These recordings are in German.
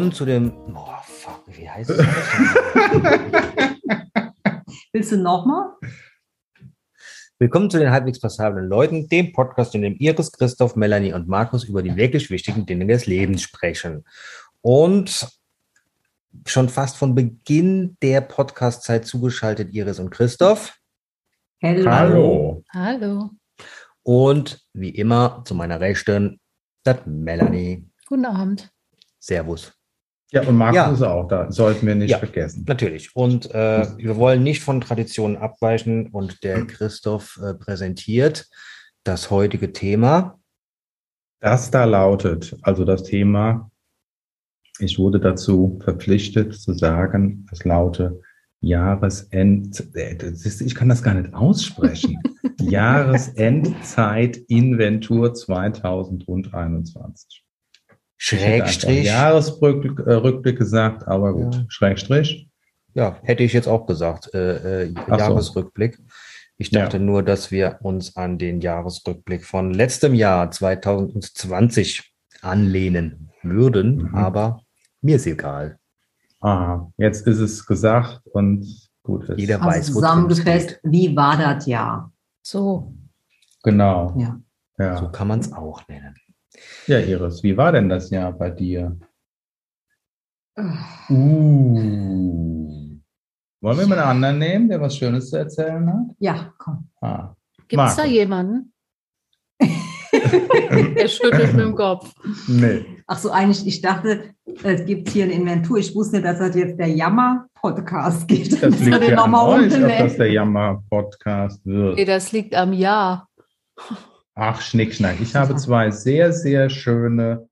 Willkommen zu dem. Oh, fuck, wie heißt es? Willst du nochmal? Willkommen zu den halbwegs passablen Leuten, dem Podcast, in dem Iris, Christoph, Melanie und Markus über die wirklich wichtigen Dinge des Lebens sprechen. Und schon fast von Beginn der Podcast-Zeit zugeschaltet Iris und Christoph. Hello. Hallo. Hallo. Und wie immer zu meiner Rechten, das Melanie. Guten Abend. Servus. Ja, und Markus Ja. ist auch da. Sollten wir nicht Ja. vergessen. Natürlich. Und äh, wir wollen nicht von Traditionen abweichen. Und der Christoph äh, präsentiert das heutige Thema. Das da lautet, also das Thema, ich wurde dazu verpflichtet zu sagen, es lautet Jahresend, äh, ich kann das gar nicht aussprechen. Jahresendzeit-Inventur 2021. Schrägstrich. Jahresrückblick äh, Rückblick gesagt, aber gut. Ja. Schrägstrich. Ja, hätte ich jetzt auch gesagt. Äh, äh, Ach so. Jahresrückblick. Ich dachte nur, dass wir uns an den Jahresrückblick von letztem Jahr 2020 anlehnen würden, Mhm. aber mir ist egal. Aha, jetzt ist es gesagt und gut ist. Jeder weiß, Also worum zusammengefasst, wie war das Jahr? So, Genau. Ja. Ja. So kann man es auch nennen. Ja, Iris, wie war denn das Jahr bei dir? Uh. Wollen wir mal einen anderen nehmen, der was Schönes zu erzählen hat? Ja, komm. Ah. gibt es da jemanden? Der schüttelt mit dem Kopf. Nee. Ach so, eigentlich, ich dachte, es gibt hier eine Inventur. Ich wusste nicht, dass das jetzt der Jammer-Podcast geht. Das Müssen wir liegt den ja an euch, ob das der Jammer-Podcast Nee, wird. das liegt am Jahr. Ach, Schnickschnack. Ich habe zwei sehr, sehr schöne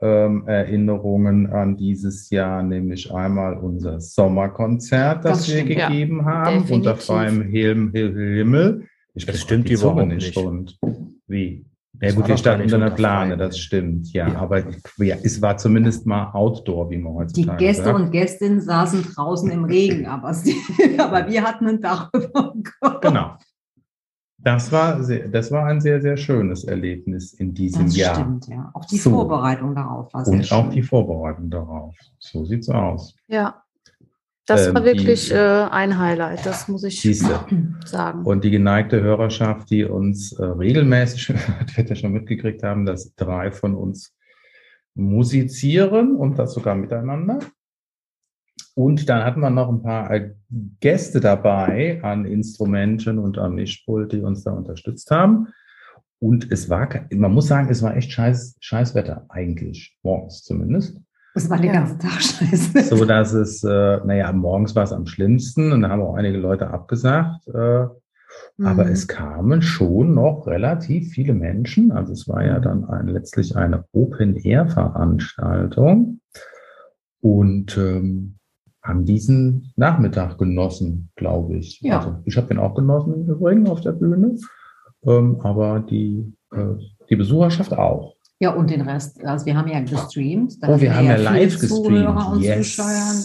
ähm, Erinnerungen an dieses Jahr, nämlich einmal unser Sommerkonzert, das, Das wir stimmt, ja. gegeben haben, unter Definitiv. freiem Him Him Himmel. Ich Das stimmt die überhaupt nicht. rund. Wie? Ja gut, wir standen unter einer unter Plane, das stimmt, ja. Ja. Aber ja, es war zumindest mal Outdoor, wie man Die heutzutage Gäste sagt. und Gästinnen saßen draußen im Regen, aber, sie, aber wir hatten ein Dach über dem Kopf. Genau. Das war, sehr, das war ein sehr, sehr schönes Erlebnis in diesem Das Jahr. stimmt, ja. Auch die So. Vorbereitung darauf war sehr Und auch schön. die Vorbereitung darauf. So sieht's aus. Ja. Das Ähm, war wirklich die- äh, ein Highlight, das muss ich Siehste. sagen. Und die geneigte Hörerschaft, die uns äh, regelmäßig hört, wird ja schon mitgekriegt haben, dass drei von uns musizieren und das sogar miteinander. Und dann hatten wir noch ein paar Gäste dabei an Instrumenten und am Mischpult, die uns da unterstützt haben. Und es war, man muss sagen, es war echt scheiß, scheiß Wetter, eigentlich, morgens zumindest. Das war den Ja. ganzen Tag scheiße. So dass es, äh, naja, morgens war es am schlimmsten und da haben auch einige Leute abgesagt. Äh, aber Mhm. es kamen schon noch relativ viele Menschen. Also es war ja dann ein, letztlich eine Open-Air-Veranstaltung und ähm, haben diesen Nachmittag genossen, glaube ich. Ja. Also ich habe den auch genossen im Übrigen auf der Bühne, ähm, aber die, äh, die Besucherschaft auch. Ja, und den Rest, also wir haben ja gestreamt. da Oh, wir haben ja live gestreamt. Yes.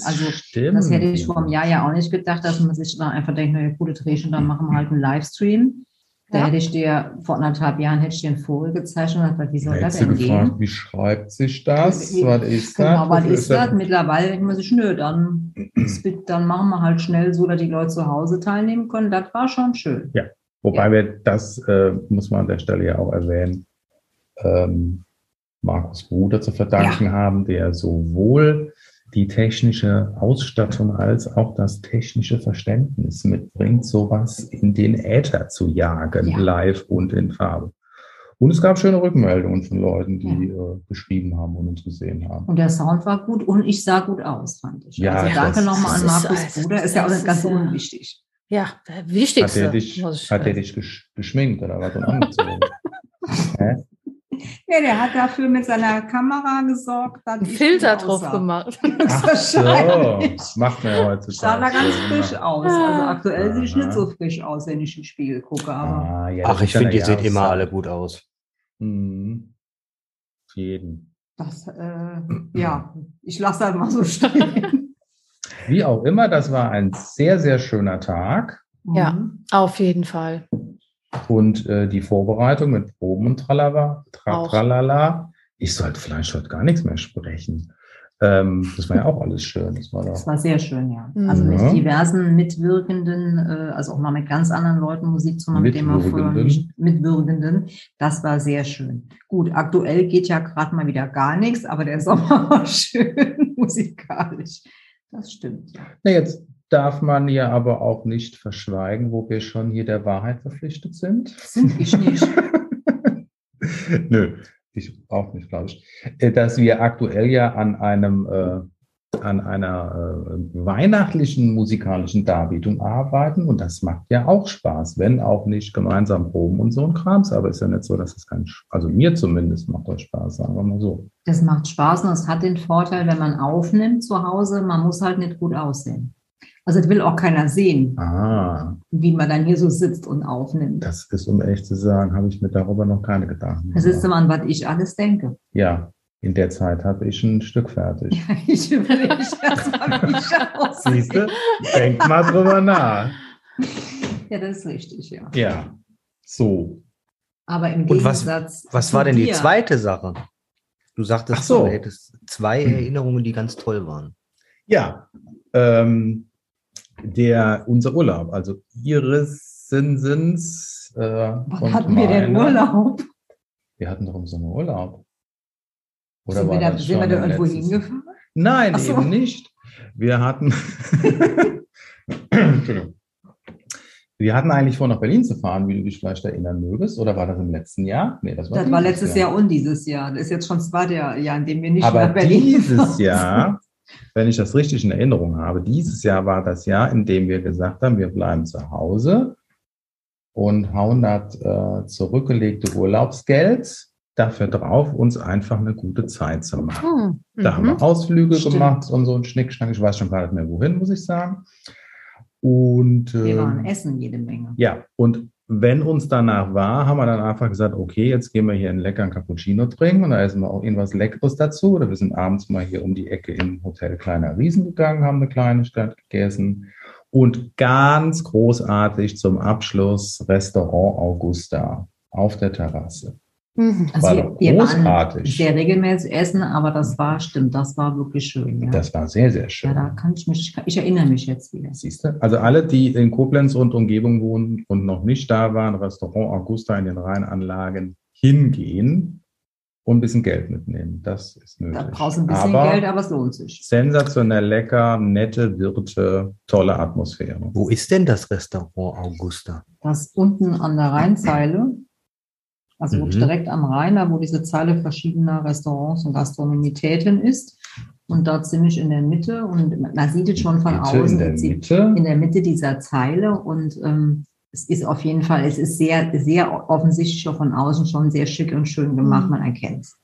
Also Stimmt. das hätte ich vor einem Jahr ja auch nicht gedacht, dass man sich dann einfach denkt, na ja, gute Drehchen, dann machen wir halt einen Livestream. Da Ja. hätte ich dir, vor anderthalb Jahren hätte ich dir einen Vogel gezeichnet und gesagt, wie soll das Hättest du denn gefragt, gehen? wie schreibt sich das? Ja, Was ist Genau, das? was Das ist ja- das? Mittlerweile denkt man sich, nö, dann, dann machen wir halt schnell so, dass die Leute zu Hause teilnehmen können. Das war schon schön. Wobei wir das, äh, muss man an der Stelle ja auch erwähnen, ähm, Markus Bruder zu verdanken haben, der sowohl die technische Ausstattung als auch das technische Verständnis mitbringt, sowas in den Äther zu jagen, Ja. live und in Farbe. Und es gab schöne Rückmeldungen von Leuten, die äh, geschrieben haben und uns gesehen haben. Und der Sound war gut und ich sah gut aus, fand ich. Ja, also danke nochmal an Markus Bruder, ist ja auch ganz ja- unwichtig. Ja, der Hat wichtigste. er dich, hat er dich gesch geschminkt oder was und angezogen? Ja, der hat dafür mit seiner Kamera gesorgt. dass Einen ich Filter drauf aussah. gemacht. Ach so, macht man ja heutzutage. Sah da ganz frisch ne? aus. Also aktuell sehe ich Aha. nicht so frisch aus, wenn ich in den Spiegel gucke. Aber Ah, ja, Ach, ich finde, ihr seht immer alle gut aus. Mhm. Auf jeden. das, äh, ja, ich lasse das mal so stehen. Wie auch immer, das war ein sehr, sehr schöner Tag. Ja. Mhm. Auf jeden Fall. Und äh, die Vorbereitung mit Proben und Tralala, tra. Tralala. Ich sollte vielleicht heute gar nichts mehr sprechen. Ähm, das war ja auch alles schön. Das war Das war sehr schön, ja. Mhm. Also mit diversen Mitwirkenden, äh, also auch mal mit ganz anderen Leuten Musik zu machen, mit denen man früher Mitwirkenden. nicht mitwirkenden. Das war sehr schön. Gut, aktuell geht ja gerade mal wieder gar nichts, aber der Sommer war schön musikalisch. Das stimmt. Na, jetzt darf man ja aber auch nicht verschweigen, wo wir schon hier der Wahrheit verpflichtet sind. Sind ich nicht. Nö, ich auch nicht, glaube ich. Äh, Dass wir aktuell ja an einem äh, an einer äh, weihnachtlichen musikalischen Darbietung arbeiten und das macht ja auch Spaß, wenn auch nicht gemeinsam proben und so ein Krams, aber ist ja nicht so, dass es kein, also mir zumindest macht das Spaß, sagen wir mal so. Das macht Spaß und es hat den Vorteil, wenn man aufnimmt zu Hause, man muss halt nicht gut aussehen. Also das will auch keiner sehen, Ah, wie man dann hier so sitzt und aufnimmt. das ist, um ehrlich zu sagen, habe ich mir darüber noch keine Gedanken Das ist gemacht. immer, an was ich alles denke. Ja, in der Zeit habe ich ein Stück fertig. Ich überlege erst mal, wie ich aussehe. Siehst du? Denk mal drüber nach. Ja, das ist richtig, ja. Ja, so. Aber im Und was- Gegensatz. Was war denn die dir- zweite Sache? Du sagtest, so. du hättest zwei Erinnerungen, die ganz toll waren. Ja, ähm, der, unser Urlaub, also Iris Sinsens. Äh, Wann hatten wir denn. Urlaub? Wir hatten doch im Sommer Urlaub. sind wir da, das sind wir schon da im irgendwo hingefahren? Nein, so. eben nicht. Wir hatten. Entschuldigung. Wir hatten eigentlich vor, nach Berlin zu fahren, wie du dich vielleicht erinnern mögest. Oder war das im letzten Jahr? Nee, das war, Das war letztes Jahr und dieses Jahr. Das ist jetzt schon das zweite Jahr, Jahr, in dem wir nicht Aber nach Berlin dieses gefahren Jahr, wenn ich das richtig in Erinnerung habe, dieses Jahr war das Jahr, in dem wir gesagt haben, wir bleiben zu Hause und hauen das äh, zurückgelegte Urlaubsgeld dafür drauf, uns einfach eine gute Zeit zu machen. Hm. Da haben Mhm. wir Ausflüge Stimmt. gemacht und so ein Schnickschnack. Ich weiß schon gar nicht mehr, wohin, muss ich sagen. Und sind. Wir waren ähm, essen jede Menge. ja, und wenn uns danach war, haben wir dann einfach gesagt, okay, jetzt gehen wir hier einen leckeren Cappuccino trinken und da essen wir auch irgendwas Leckeres dazu. Oder wir sind abends mal hier um die Ecke im Hotel Kleiner Riesen gegangen, haben eine Kleinigkeit gegessen. Und ganz großartig zum Abschluss Restaurant Augusta auf der Terrasse. Mhm. Also war wir, doch wir waren großartig. sehr regelmäßig essen, aber das war, stimmt, das war wirklich schön. Ja, Das war sehr, sehr ja schön. da kann ich mich, ich erinnere mich jetzt wieder. Siehst du? Also alle, die in Koblenz und Umgebung wohnen und noch nicht da waren, Restaurant Augusta in den Rheinanlagen hingehen und ein bisschen Geld mitnehmen. Das ist Da nötig. brauchst du ein bisschen Aber Geld, aber es lohnt sich. sensationell lecker, nette Wirte, tolle Atmosphäre. Wo ist denn das Restaurant Augusta? Das unten an der Rheinzeile, also Mhm. direkt am Rhein, da wo diese Zeile verschiedener Restaurants und Gastronomitäten ist. Und dort ziemlich in der Mitte. Und man sieht es schon von Bitte außen. in der Mitte. in der Mitte dieser Zeile und ähm, es ist auf jeden Fall, es ist sehr, sehr offensichtlich auch von außen schon sehr schick und schön gemacht, Mhm. man erkennt es.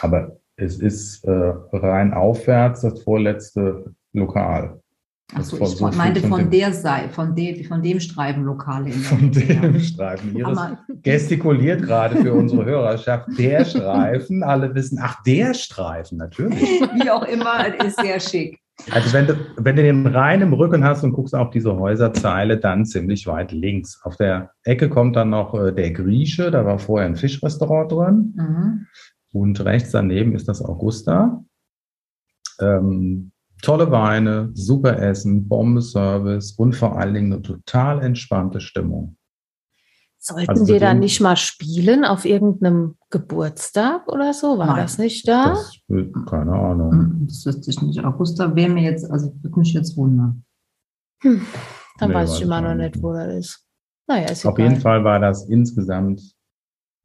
Aber es ist äh, rein aufwärts das vorletzte Lokal. Das Achso, ich so meinte von der Seite, von dem, von dem der Von dem ja. Streifen. Iris Aber gestikuliert gerade für unsere Hörerschaft. Der Streifen. Alle wissen, ach, der Streifen, natürlich. wie auch immer, ist sehr schick. Also wenn du, wenn du den Rhein im Rücken hast und guckst auf diese Häuserzeile, dann ziemlich weit links. Auf der Ecke kommt dann noch äh, der Grieche, da war vorher ein Fischrestaurant drin. Mhm. Und rechts daneben ist das Augusta. Ähm, tolle Weine, super Essen, Bombenservice und vor allen Dingen eine total entspannte Stimmung. Sollten Also wir da nicht mal spielen auf irgendeinem Geburtstag oder so? War Nein. das nicht da? Das, keine Ahnung. Mhm, Das wüsste ich nicht. Augusta wäre mir jetzt, also würde mich jetzt wundern. Hm. Dann Nee, weiß ich immer noch nicht. nicht, wo das ist. Naja, ist Auf egal. jeden Fall war das insgesamt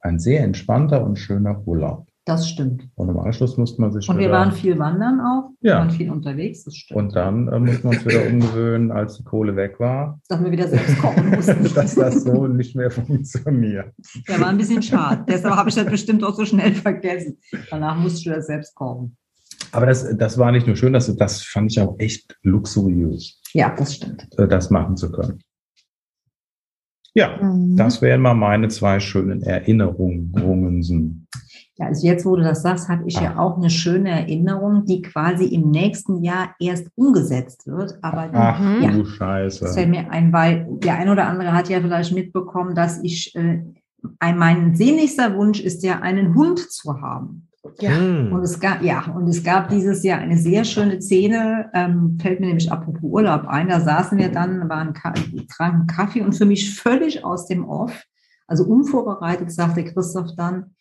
ein sehr entspannter und schöner Urlaub. Das stimmt. Und im Anschluss musste man sich Und wir waren viel wandern auch. Wir Ja. waren viel unterwegs, das stimmt. und dann äh, mussten wir uns wieder umgewöhnen, als die Kohle weg war, dass wir wieder selbst kochen mussten. dass das so nicht mehr funktioniert. Der war ein bisschen schade. Deshalb habe ich das bestimmt auch so schnell vergessen. Danach musste ich wieder selbst kochen. Aber das, das war nicht nur schön, das, das fand ich auch echt luxuriös, Ja, das stimmt. äh, das machen zu können. Ja, Mhm. das wären mal meine zwei schönen Erinnerungen. Ja, also jetzt, wo du das sagst, habe ich ja auch eine schöne Erinnerung, die quasi im nächsten Jahr erst umgesetzt wird. Aber Ach Mhm. du Ja. Das Scheiße. fällt mir ein, weil der ein oder andere hat ja vielleicht mitbekommen, dass ich, äh, ein, mein sehnlichster Wunsch ist ja, einen Hund zu haben. Ja. Hm. Und es gab, ja, und es gab dieses Jahr eine sehr schöne Szene, ähm, fällt mir nämlich apropos Urlaub ein. Da saßen wir dann, waren, tranken Kaffee und für mich völlig aus dem Off, also unvorbereitet, sagte Christoph dann, ja,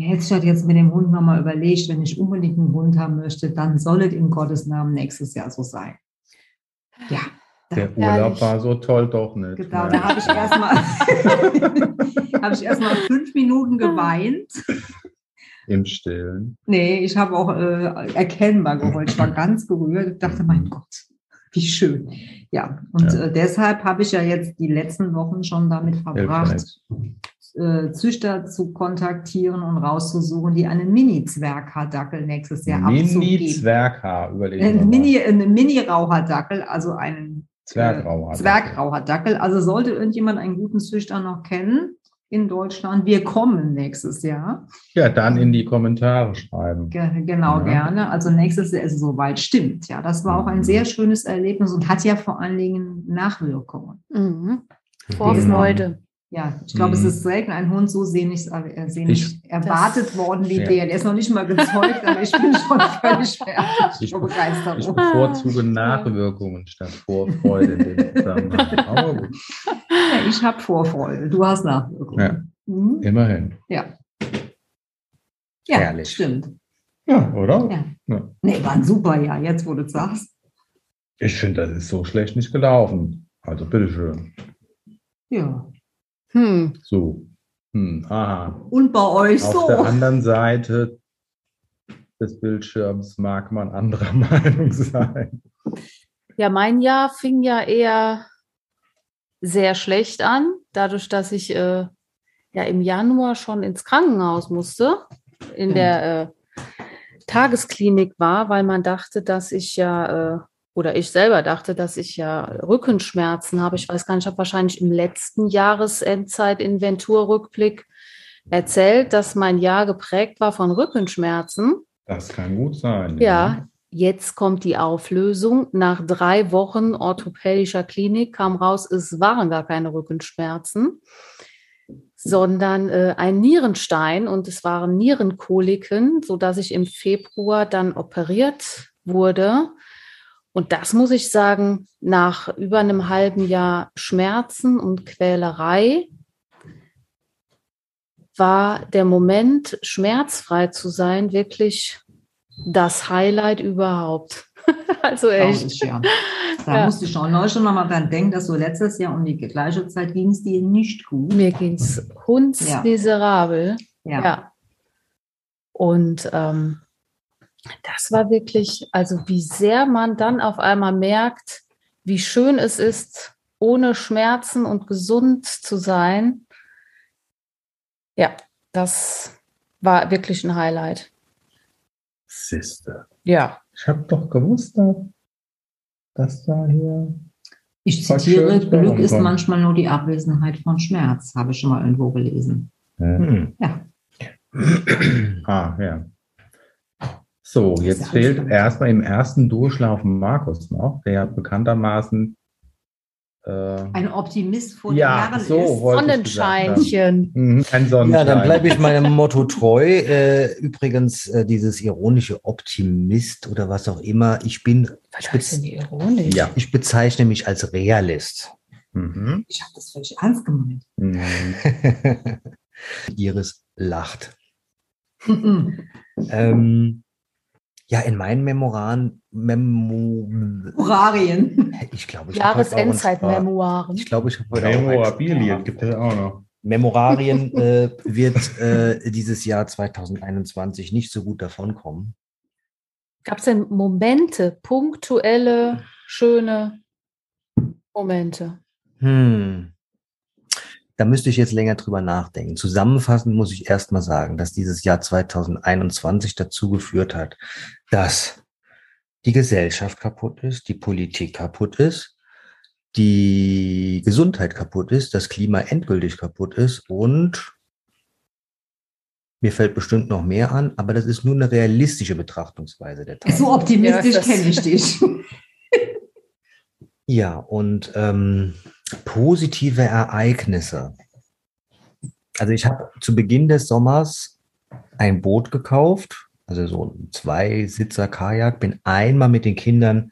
jetzt hat jetzt mit dem Hund nochmal überlegt, wenn ich unbedingt einen Hund haben möchte, dann soll es in Gottes Namen nächstes Jahr so sein. Ja, Der Urlaub war so toll doch nicht. genau. Da habe ich erstmal habe ich erstmal fünf Minuten geweint. Im Stillen. Nee, ich habe auch äh, erkennbar geheult. Ich war ganz gerührt. Ich dachte, mein Gott, wie schön. Ja, und Ja. Äh, deshalb habe ich ja jetzt die letzten Wochen schon damit verbracht, äh, Züchter zu kontaktieren und rauszusuchen, die einen Mini-Zwerghardackel nächstes Jahr abzugeben. Mini-Zwerghaar, überlegen mal. Mini, ein Mini-Rauhardackel, also einen Zwergrauhaar. Zwergrauhardackel. Also sollte irgendjemand einen guten Züchter noch kennen in Deutschland, wir kommen nächstes Jahr. Ja, dann in die Kommentare schreiben. Ge genau, Ja. gerne. Also nächstes Jahr ist es soweit. Stimmt, ja. Das war auch ein Mhm. sehr schönes Erlebnis und hat ja vor allen Dingen Nachwirkungen. Mhm. Vorfreude. Ja, ich glaube, Mhm. es ist selten ein Hund so sehnlich, äh, sehnlich erwartet worden wie Ja. der. Der ist noch nicht mal gezeugt, aber ich bin schon völlig fertig Ich- vor Begeisterung. Ich bevorzuge Nachwirkungen statt Vorfreude in dem Zusammenhang. Aber gut, ja, ich habe Vorfreude. Du hast Nachwirkungen. Ja. Mhm. immerhin. Ja. Ja, Herrlich. stimmt. Ja, oder? Ja. Ja. Nee, war ein super Jahr, jetzt wo du es sagst. Ich finde, das ist so schlecht nicht gelaufen. Also bitteschön. Ja. Hm. So. Hm, aha. Und bei euch Auf so. der anderen Seite des Bildschirms mag man anderer Meinung sein. Ja, mein Jahr fing ja eher sehr schlecht an, dadurch, dass ich äh, ja im Januar schon ins Krankenhaus musste, in der äh, Tagesklinik war, weil man dachte, dass ich ja, äh, oder ich selber dachte, dass ich ja Rückenschmerzen habe. Ich weiß gar nicht, ich habe wahrscheinlich im letzten Jahresendzeit-Inventurrückblick erzählt, dass mein Jahr geprägt war von Rückenschmerzen. Das kann gut sein. Ja, jetzt kommt die Auflösung. Nach drei Wochen orthopädischer Klinik kam raus, es waren gar keine Rückenschmerzen, sondern äh, ein Nierenstein und es waren Nierenkoliken, sodass ich im Februar dann operiert wurde. Und das muss ich sagen, nach über einem halben Jahr Schmerzen und Quälerei war der Moment, schmerzfrei zu sein, wirklich das Highlight überhaupt. also echt. Ja. Da Ja. musste ich auch neu schon nochmal dran denken, dass so letztes Jahr um die gleiche Zeit ging es dir nicht gut. Mir ging es hundsmiserabel. Ja. Ja. Und ähm, das war wirklich, also wie sehr man dann auf einmal merkt, wie schön es ist, ohne Schmerzen und gesund zu sein. Ja, das war wirklich ein Highlight. Sister. Ja. Ich habe doch gewusst, dass- da hier. Ich Was zitiere, Glück ist manchmal nur die Abwesenheit von Schmerz, habe ich schon mal irgendwo gelesen. Hm. Ja. Ah, ja. So, jetzt fehlt erstmal im ersten Durchlauf Markus noch, der bekanntermaßen. Äh, Ein Optimist vor Ja, Jahren so ist. ich. Sonnenscheinchen. mhm, ein Sonnenschein. Ja, dann bleibe ich meinem Motto treu. Äh, übrigens, äh, dieses ironische Optimist oder was auch immer. Ich bin, ich, Was ist denn ironisch? Ja. ich bezeichne mich als Realist. Mhm. Ich habe das völlig ernst gemeint. Mhm. Iris lacht. Ähm, ja, in meinen Memoiren, Memo, Hurarien. ich glaube, ich Jahresendzeit-Memoiren. Ich glaube, ich habe heute auch Memorabilien gibt es auch noch. Memorarien äh, wird äh, dieses Jahr 2021 nicht so gut davonkommen. Gab es denn Momente, punktuelle, schöne Momente? Hm. Da müsste ich jetzt länger drüber nachdenken. Zusammenfassend muss ich erstmal sagen, dass dieses Jahr 2021 dazu geführt hat, dass die Gesellschaft kaputt ist, die Politik kaputt ist, die Gesundheit kaputt ist, das Klima endgültig kaputt ist und mir fällt bestimmt noch mehr an, aber das ist nur eine realistische Betrachtungsweise der Tatsache. So optimistisch Ja, kenne ich dich. Ja, und ähm, positive Ereignisse. Also ich habe zu Beginn des Sommers ein Boot gekauft, also so ein Zwei-Sitzer-Kajak, bin einmal mit den Kindern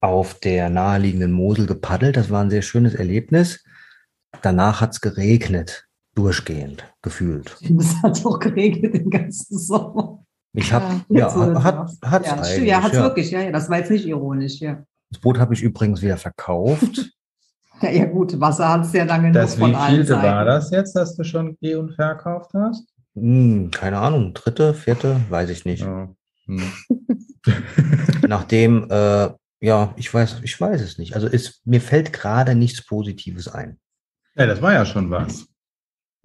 auf der naheliegenden Mosel gepaddelt. Das war ein sehr schönes Erlebnis. Danach hat es geregnet, durchgehend, gefühlt. Es hat auch geregnet den ganzen Sommer. Ich habe, Ja, ja, du hat, sagst. hat's ja, ja, hat's ja. wirklich, ja, ja, das war jetzt nicht ironisch, ja. Das Boot habe ich übrigens wieder verkauft. Ja, ja gut, Wasser hat es ja lange Das genug von wievielte Seiten. war das jetzt, dass du schon geh- und verkauft hast? Hm, keine Ahnung, dritte, vierte, weiß ich nicht. Ja. Hm. Nachdem, äh, ja, ich weiß, ich weiß es nicht. Also es, mir fällt gerade nichts Positives ein. ja, das war ja schon was.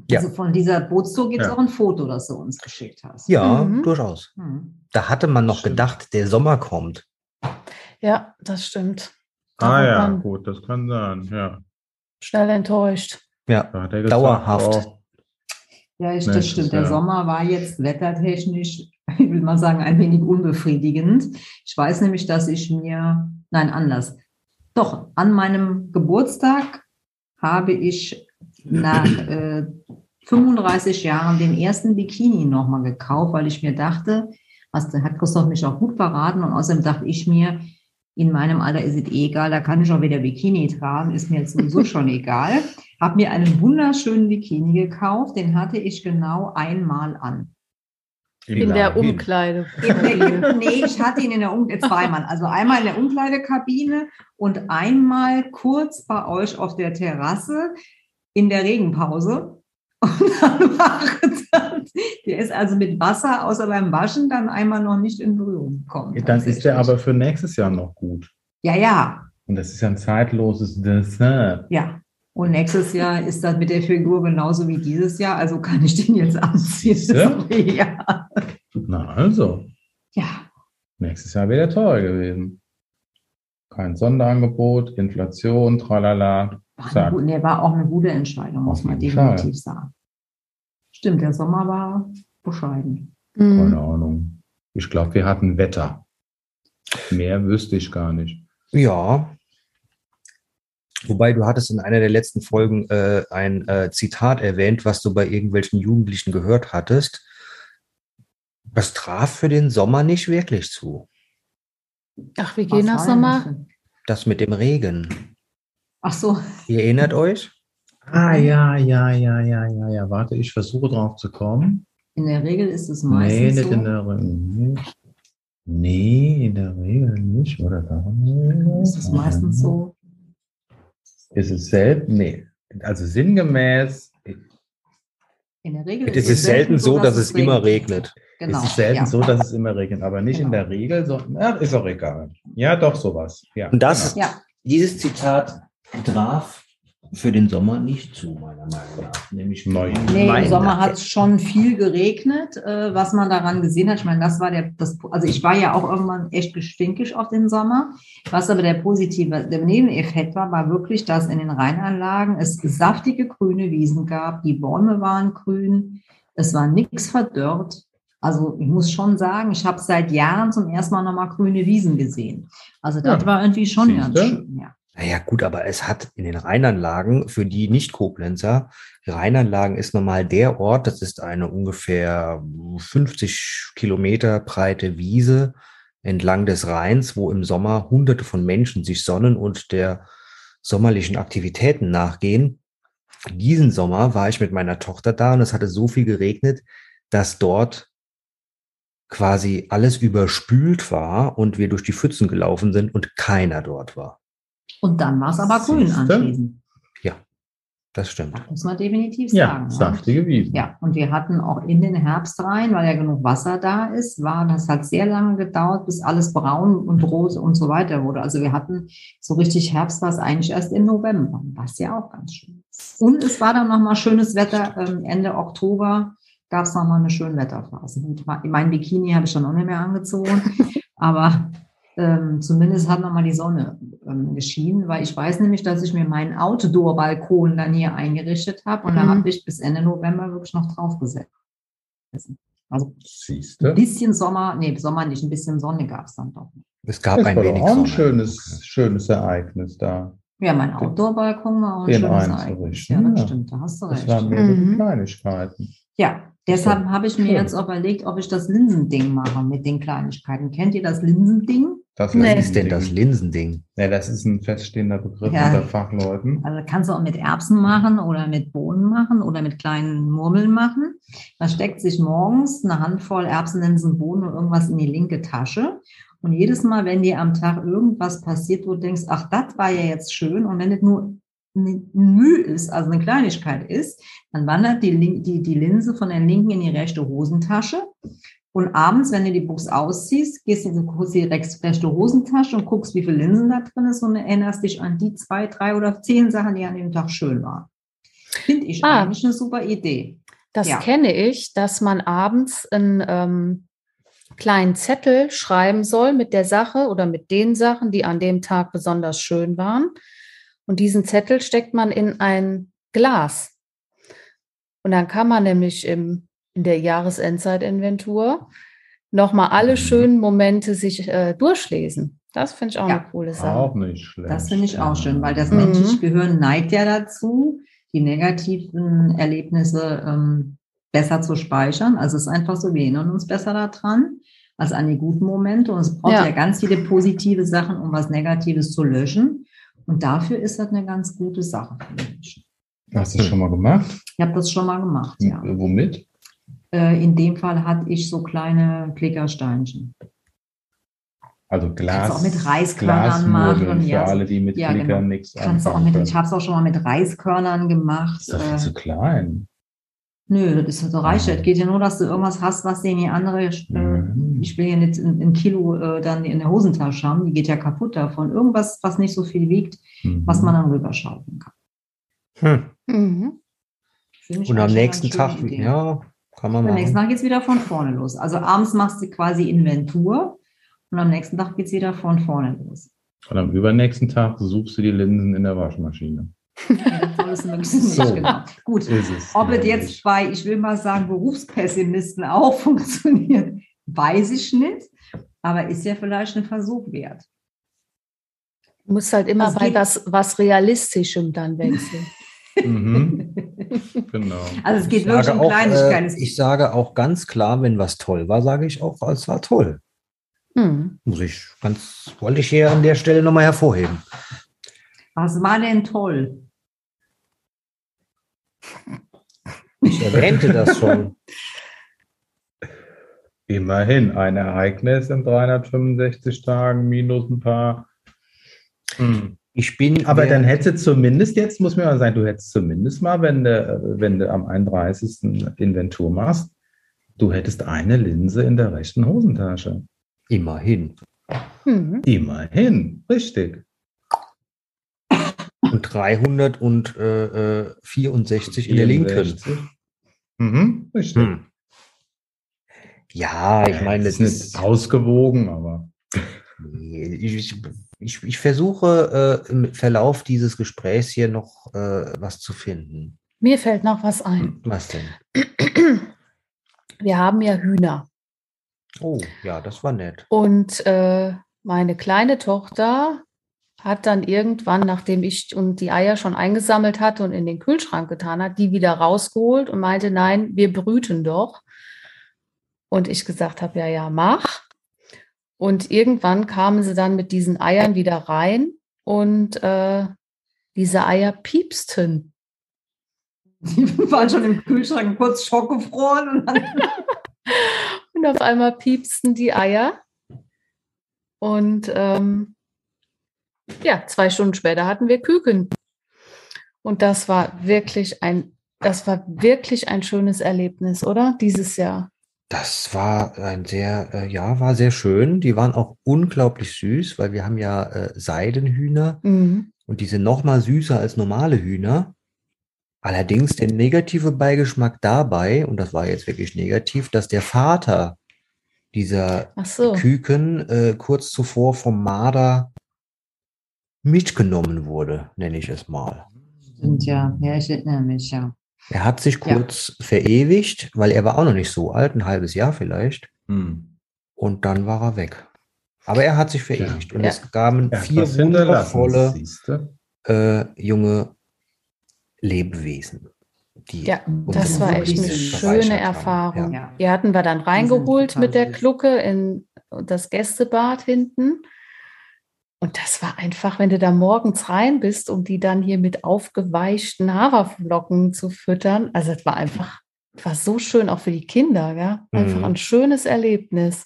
Ja. Also von dieser Bootstour gibt es Ja. auch ein Foto, das du uns geschickt hast. Ja, Mhm. durchaus. Hm. Da hatte man noch Stimmt. gedacht, der Sommer kommt. Ja, das stimmt. Da Ah ja, gut, das kann sein. Ja. Schnell enttäuscht. Ja, Da hat er gesagt, Dauerhaft. oh, Ja, das stimmt. Der ja. Sommer war jetzt wettertechnisch, ich will mal sagen, ein wenig unbefriedigend. Ich weiß nämlich, dass ich mir, nein, anders. Doch, an meinem Geburtstag habe ich nach äh, 35 Jahren den ersten Bikini nochmal gekauft, weil ich mir dachte, was, hat Christoph mich auch gut verraten und außerdem dachte ich mir, in meinem Alter ist es eh egal, da kann ich auch wieder Bikini tragen, ist mir jetzt sowieso schon egal. Habe mir einen wunderschönen Bikini gekauft, den hatte ich genau einmal an. In der Immerhin. Umkleide. In der, nee, ich hatte ihn in der um zweimal. Also einmal in der Umkleidekabine und einmal kurz bei euch auf der Terrasse in der Regenpause. Und dann war es der ist also mit Wasser außer beim Waschen dann einmal noch nicht in Berührung gekommen. Dann ist der aber für nächstes Jahr noch gut. Ja, ja, Und das ist ja ein zeitloses Dessert. ja. Und nächstes Jahr ist das mit der Figur genauso wie dieses Jahr. Also kann ich den jetzt anziehen. Siehste? Ja. Na also, ja. nächstes Jahr wäre der teuer gewesen. Kein Sonderangebot, Inflation, tralala. War, Zack. eine, gu- nee, war auch eine gute Entscheidung, muss man definitiv sagen. Stimmt, der Sommer war bescheiden. Keine Mhm. Ahnung. Ich glaube, wir hatten Wetter. Mehr wüsste ich gar nicht. Ja. Wobei du hattest in einer der letzten Folgen äh, ein äh, Zitat erwähnt, was du bei irgendwelchen Jugendlichen gehört hattest. Das traf für den Sommer nicht wirklich zu. Ach, wir gehen nach Sommer. Das mit dem Regen. Ach so, Ihr erinnert euch? Ah, ja, ja, ja, ja, ja, ja. Warte, ich versuche drauf zu kommen. in der Regel ist es Nee, meistens nicht so. in der Regel. nicht. Nee, in der Regel nicht, oder? Da ist es meistens so. Ist es selten? Nee. Also sinngemäß In der Regel Es ist selten so, dass es immer regnet. Genau. ist es selten ja. so, dass es immer regnet, aber nicht in Genau. der Regel, sondern ach, ist auch egal. Ja, doch, sowas. Ja, Und das- genau. Ja, Dieses Zitat traf für den Sommer nicht zu, meiner Meinung nach. Nämlich Nein. Nee, im Sommer hat es schon viel geregnet, äh, was man daran gesehen hat. Ich meine, das war der, das, also ich war ja auch irgendwann echt gestinkig auf den Sommer. Was aber der positive, der Nebeneffekt war, war wirklich, dass in den Rheinanlagen es saftige grüne Wiesen gab. Die Bäume waren grün. Es war nichts verdörrt. Also ich muss schon sagen, ich habe seit Jahren zum ersten Mal nochmal grüne Wiesen gesehen. Also das Ja. war irgendwie schon Siehste? ganz schön, ja. Naja, gut, aber es hat in den Rheinanlagen, für die Nicht-Koblenzer, Rheinanlagen ist normal der Ort, das ist eine ungefähr 50 Kilometer breite Wiese entlang des Rheins, wo im Sommer Hunderte von Menschen sich sonnen und der sommerlichen Aktivitäten nachgehen. Diesen Sommer war ich mit meiner Tochter da und es hatte so viel geregnet, dass dort quasi alles überspült war und wir durch die Pfützen gelaufen sind und keiner dort war. Und dann war es aber grün anschließend. Das stimmt. Das muss man definitiv Ja, sagen. ne? saftige Wiesen. Ja, und wir hatten auch in den Herbst rein, weil ja genug Wasser da ist, war, das hat sehr lange gedauert, bis alles braun und rot und so weiter wurde. Also wir hatten so richtig Herbst war es eigentlich erst im November, was ja auch ganz schön ist. Und es war dann nochmal schönes Wetter. ähm, Ende Oktober gab es nochmal eine schöne Wetterphase. Mein Bikini habe ich dann auch nicht mehr angezogen, aber ähm, zumindest hat nochmal die Sonne ähm, geschienen, weil ich weiß nämlich, dass ich mir meinen Outdoor-Balkon dann hier eingerichtet habe und da Mhm. habe ich bis Ende November wirklich noch drauf gesetzt. Also ein Siehste? bisschen Sommer, nee, Sommer nicht, ein bisschen Sonne gab es dann doch. Es gab Das ein war wenig auch ein Sonne. schönes, schönes Ereignis da. Ja, mein Outdoor-Balkon war auch ein Den schönes einzurichten, Ereignis. Ja, das ja. stimmt, da hast du Das recht. waren mehr so Mhm. Kleinigkeiten. Ja, Deshalb habe ich mir Schön. jetzt überlegt, ob ich das Linsending mache mit den Kleinigkeiten. Kennt ihr das Linsending? Das Nee. Was ist denn das Linsending? Ja, das ist ein feststehender Begriff Ja. unter Fachleuten. Also kannst du auch mit Erbsen machen oder mit Bohnen machen oder mit kleinen Murmeln machen. Man steckt sich morgens eine Handvoll Erbsen, Linsen, Bohnen und irgendwas in die linke Tasche. Und jedes Mal, wenn dir am Tag irgendwas passiert, wo du denkst, ach, das war ja jetzt schön, und wenn es nur ein Mühe ist, also eine Kleinigkeit ist, dann wandert die, die, die Linse von der linken in die rechte Hosentasche. Und abends, wenn du die Buchs ausziehst, gehst du in die rechte Hosentasche und guckst, wie viele Linsen da drin ist und erinnerst dich an die zwei, drei oder zehn Sachen, die an dem Tag schön waren. Finde ich Ah. eigentlich eine super Idee. Das Ja. kenne ich, dass man abends einen ähm, kleinen Zettel schreiben soll mit der Sache oder mit den Sachen, die an dem Tag besonders schön waren. Und diesen Zettel steckt man in ein Glas. Und dann kann man nämlich im, in der Jahresendzeitinventur nochmal alle Mhm. schönen Momente sich äh, durchlesen. Das finde ich auch Ja. eine coole Sache. Auch nicht schlecht. Das finde ich auch schön, weil das Mhm. menschliche Gehirn neigt ja dazu, die negativen Erlebnisse ähm, besser zu speichern. Also es ist einfach so, wir erinnern uns besser daran als an die guten Momente. Und es braucht Ja. ja, ganz viele positive Sachen, um was Negatives zu löschen. Und dafür ist das eine ganz gute Sache für den Menschen. Hast du das schon mal gemacht? Ich habe das schon mal gemacht, ja. Äh, Womit? Äh, in dem Fall hatte ich so kleine Klickersteinchen. Also Glas. Kannst auch mit Reiskörnern machen, für ja, alle, die mit ja, Klickern genau. nichts Kannst du auch anfangen mit, ich habe es auch schon mal mit Reiskörnern gemacht. ist doch viel äh, zu klein. Nö, das ist so reicht. Ja. Es geht ja nur, dass du irgendwas hast, was dir die andere, äh, Mhm. ich will ja nicht ein, ein Kilo äh, dann in der Hosentasche haben, die geht ja kaputt davon. Irgendwas, was nicht so viel wiegt, Mhm. was man dann rüberschaufeln kann. Hm. Mhm. Und am nächsten Tag, Idee. ja, kann man Am nächsten. Tag geht es wieder von vorne los. Also abends machst du quasi Inventur und am nächsten Tag geht es wieder von vorne los. Und am übernächsten Tag suchst du die Linsen in der Waschmaschine. Ja, das So. genau. Gut. Ist es. Ob es jetzt bei, ich will mal sagen, Berufspessimisten auch funktioniert, weiß ich nicht. Aber ist ja vielleicht ein Versuch wert. Du musst halt immer Also bei was, was Realistischem dann wechseln. Mhm. Genau. Also es geht Ich wirklich um Kleinigkeiten. äh, ich sage auch ganz klar, wenn was toll war, sage ich auch, es war toll. Hm. Muss ich ganz, wollte ich hier an der Stelle nochmal hervorheben. Was war denn toll? Ich erwähnte das schon. Immerhin ein Ereignis in 365 Tagen minus ein paar. Hm. Ich bin. Aber dann hätte zumindest, jetzt muss mir mal sagen, du hättest zumindest mal, wenn du, wenn du am 31. Inventur machst, du hättest eine Linse in der rechten Hosentasche. Immerhin. Mhm. Immerhin, richtig. Und 364 in der linken. 64. Mhm, richtig. Hm. Ja, ich meine, das ist ist. nicht ausgewogen, aber Nee, Ich, ich, ich versuche äh, im Verlauf dieses Gesprächs hier noch äh, was zu finden. Mir fällt noch was ein. Was denn? Wir haben ja Hühner. Oh, ja, das war nett. Und äh, meine kleine Tochter hat dann irgendwann, nachdem ich und die Eier schon eingesammelt hatte und in den Kühlschrank getan hat, die wieder rausgeholt und meinte, nein, wir brüten doch. Und ich gesagt habe, ja, ja, mach. Und irgendwann kamen sie dann mit diesen Eiern wieder rein und äh, diese Eier piepsten. Die waren schon im Kühlschrank kurz schockgefroren und Und auf einmal piepsten die Eier. Und ähm, ja, zwei Stunden später hatten wir Küken. Und das war wirklich ein, das war wirklich ein schönes Erlebnis, oder? Dieses Jahr. Das war ein sehr, äh, ja, war sehr schön. Die waren auch unglaublich süß, weil wir haben ja äh, Seidenhühner Mhm. und die sind noch mal süßer als normale Hühner. Allerdings der negative Beigeschmack dabei, und das war jetzt wirklich negativ, dass der Vater dieser so. Küken äh, kurz zuvor vom Marder mitgenommen wurde, nenne ich es mal. Stimmt, ja. Ja, ich erinnere mich, ja. Er hat sich Ja. kurz verewigt, weil er war auch noch nicht so alt, ein halbes Jahr vielleicht, hm. und dann war er weg. Aber er hat sich verewigt und Ja. es gaben er vier wundervolle äh, junge Lebewesen. die Ja, das war echt eine schöne. Erfahrung. Ja. Ja. Die hatten wir dann reingeholt mit der. Glucke in das Gästebad hinten. Und das war einfach, wenn du da morgens rein bist, um die dann hier mit aufgeweichten Haferflocken zu füttern. Also es war einfach, es war so schön auch für die Kinder, gell? Einfach Mhm. ein schönes Erlebnis.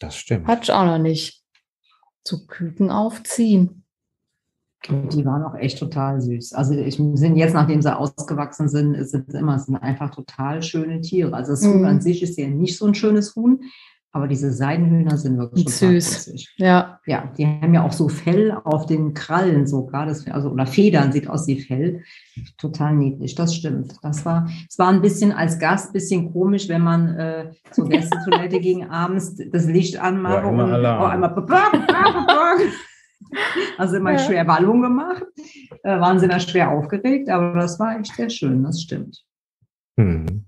Das stimmt. Hatte ich auch noch nicht. Zu Küken aufziehen. Und die waren auch echt total süß. Also ich sind jetzt, nachdem sie ausgewachsen sind, sind sie immer sind einfach total schöne Tiere. Also das Huhn Mhm. an sich ist ja nicht so ein schönes Huhn, aber diese Seidenhühner sind wirklich Süß. Ja, Ja, die haben ja auch so Fell auf den Krallen sogar, das, also oder Federn sieht aus wie Fell. Total niedlich, das stimmt. Das war, es war ein bisschen als Gast ein bisschen komisch, wenn man äh, zur Gästetoilette ging abends das Licht anmache und auf einmal also immer Ja. schwer Ballon gemacht, äh, waren sie da schwer aufgeregt, aber das war echt sehr schön, das stimmt. Hm.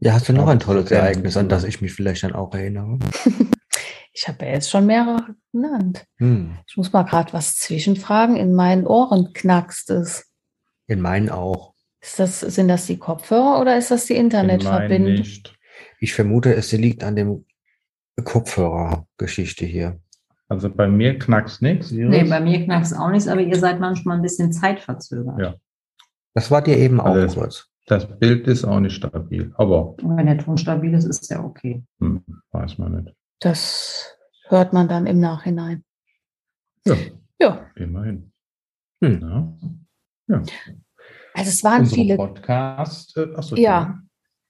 Ja, hast du noch ein tolles. Ereignis, an das ich mich vielleicht dann auch erinnere? ich habe ja jetzt schon mehrere genannt. Hm. Ich muss mal gerade was zwischenfragen. In meinen Ohren knackst es. In meinen auch. Ist das, sind das die Kopfhörer oder ist das die In meinen Internetverbindung? nicht. Ich vermute, es liegt an dem Kopfhörergeschichte hier. Also bei mir knackst nichts. Nee, bei mir knackt es auch nichts, aber ihr seid manchmal ein bisschen zeitverzögert. Ja. Das war dir eben auch Also kurz. Das Bild ist auch nicht stabil, aber Und wenn der Ton stabil ist, ist ja okay. hm, weiß man nicht. Das hört man dann im Nachhinein. Ja, Ja, immerhin. Hm. Ja. also es waren Unsere viele, Podcast. Äh, achso, ja,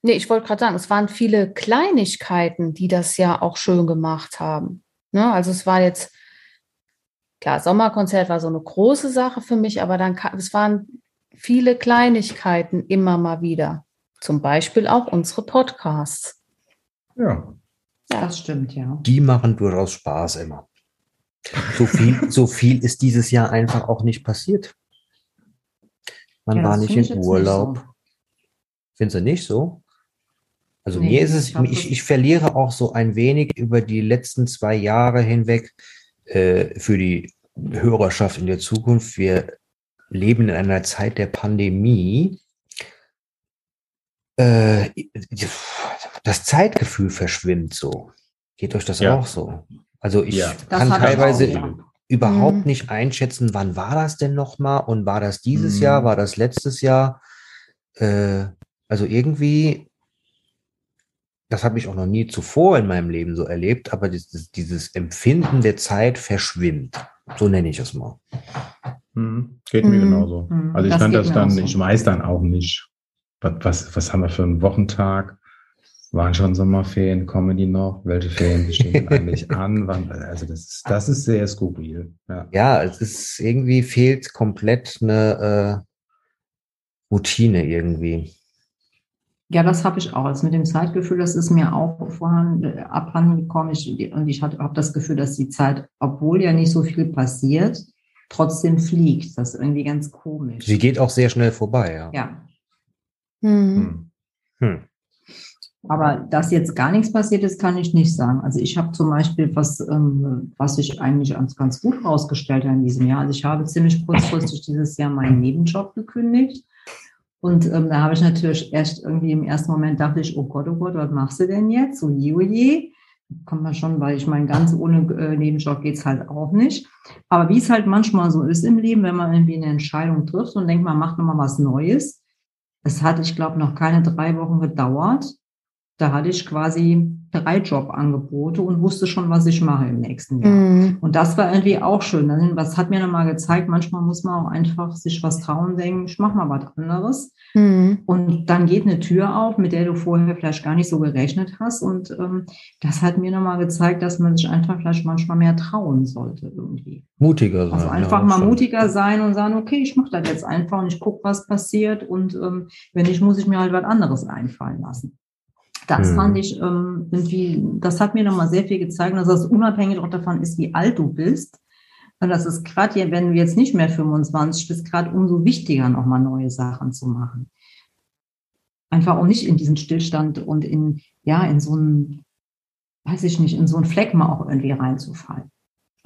nee, ich wollte gerade sagen, es waren viele Kleinigkeiten, die das ja auch schön gemacht haben. Ne? Also es war jetzt, klar, Sommerkonzert war so eine große Sache für mich, aber dann, es waren viele Kleinigkeiten immer mal wieder. Zum Beispiel auch unsere Podcasts. Ja. Ja. Das stimmt, ja. Die machen durchaus Spaß immer. So viel, so viel ist dieses Jahr einfach auch nicht passiert. Man Ja, war nicht in Urlaub. so. Findest du nicht so? Also Nee, mir ist es, ich ich verliere auch so ein wenig über die letzten zwei Jahre hinweg äh, für die Hörerschaft in der Zukunft. Wir leben in einer Zeit der Pandemie. Äh, das Zeitgefühl verschwimmt so. Geht euch das Ja. auch so? Also ich Ja. Kann habe ich teilweise auch, ja. überhaupt Mhm. nicht einschätzen, wann war das denn nochmal und war das dieses Mhm. Jahr, war das letztes Jahr? Äh, also irgendwie, das habe ich auch noch nie zuvor in meinem Leben so erlebt, aber dieses, dieses Empfinden der Zeit verschwimmt. So nenne ich es mal. Hm, geht mir Hm. genauso. Hm, Also ich das kann das dann, so. ich weiß dann auch nicht, was, was, was haben wir für einen Wochentag? Waren schon Sommerferien, kommen die noch? Welche Ferien stehen eigentlich an? Wann, also das ist, das ist sehr skurril. Ja. Ja, es ist irgendwie fehlt komplett eine äh, Routine irgendwie. Ja, das habe ich auch. Also mit dem Zeitgefühl, das ist mir auch vorhin äh, abhandengekommen. Ich, und ich habe das Gefühl, dass die Zeit, obwohl ja nicht so viel passiert, trotzdem fliegt. Das ist irgendwie ganz komisch. Sie geht auch sehr schnell vorbei, ja. Ja, Hm. Hm. Hm. aber dass jetzt gar nichts passiert ist, kann ich nicht sagen. Also ich habe zum Beispiel was, ähm, was sich eigentlich als ganz gut herausgestellt hat in diesem Jahr. Also ich habe ziemlich kurzfristig dieses Jahr meinen Nebenjob gekündigt. Und ähm, da habe ich natürlich erst irgendwie im ersten Moment dachte ich, oh Gott, oh Gott, was machst du denn jetzt? So je, oh je. Kommt man schon, weil ich meine, ganz ohne äh, Nebenjob geht's halt auch nicht. Aber wie es halt manchmal so ist im Leben, wenn man irgendwie eine Entscheidung trifft und denkt, man macht nochmal was Neues. Es hat, ich glaube, noch keine drei Wochen gedauert. Da hatte ich quasi drei Jobangebote und wusste schon, was ich mache im nächsten Jahr. Hm. Und das war irgendwie auch schön. Was hat mir nochmal gezeigt, manchmal muss man auch einfach sich was trauen, denken, ich mache mal was anderes. Hm. Und dann geht eine Tür auf, mit der du vorher vielleicht gar nicht so gerechnet hast. Und ähm, das hat mir nochmal gezeigt, dass man sich einfach vielleicht manchmal mehr trauen sollte irgendwie. Mutiger sein. Also ja, einfach das mal stimmt. mutiger sein und sagen, okay, ich mache das jetzt einfach und ich gucke, was passiert. Und ähm, wenn nicht, muss ich mir halt was anderes einfallen lassen. Das Mhm. fand ich ähm, irgendwie, das hat mir nochmal sehr viel gezeigt, dass das unabhängig auch davon ist, wie alt du bist. Und das ist gerade, wenn du jetzt nicht mehr 25 bist, gerade umso wichtiger, nochmal neue Sachen zu machen. Einfach auch nicht in diesen Stillstand und in, ja, in so einen, weiß ich nicht, in so einen Fleck mal auch irgendwie reinzufallen.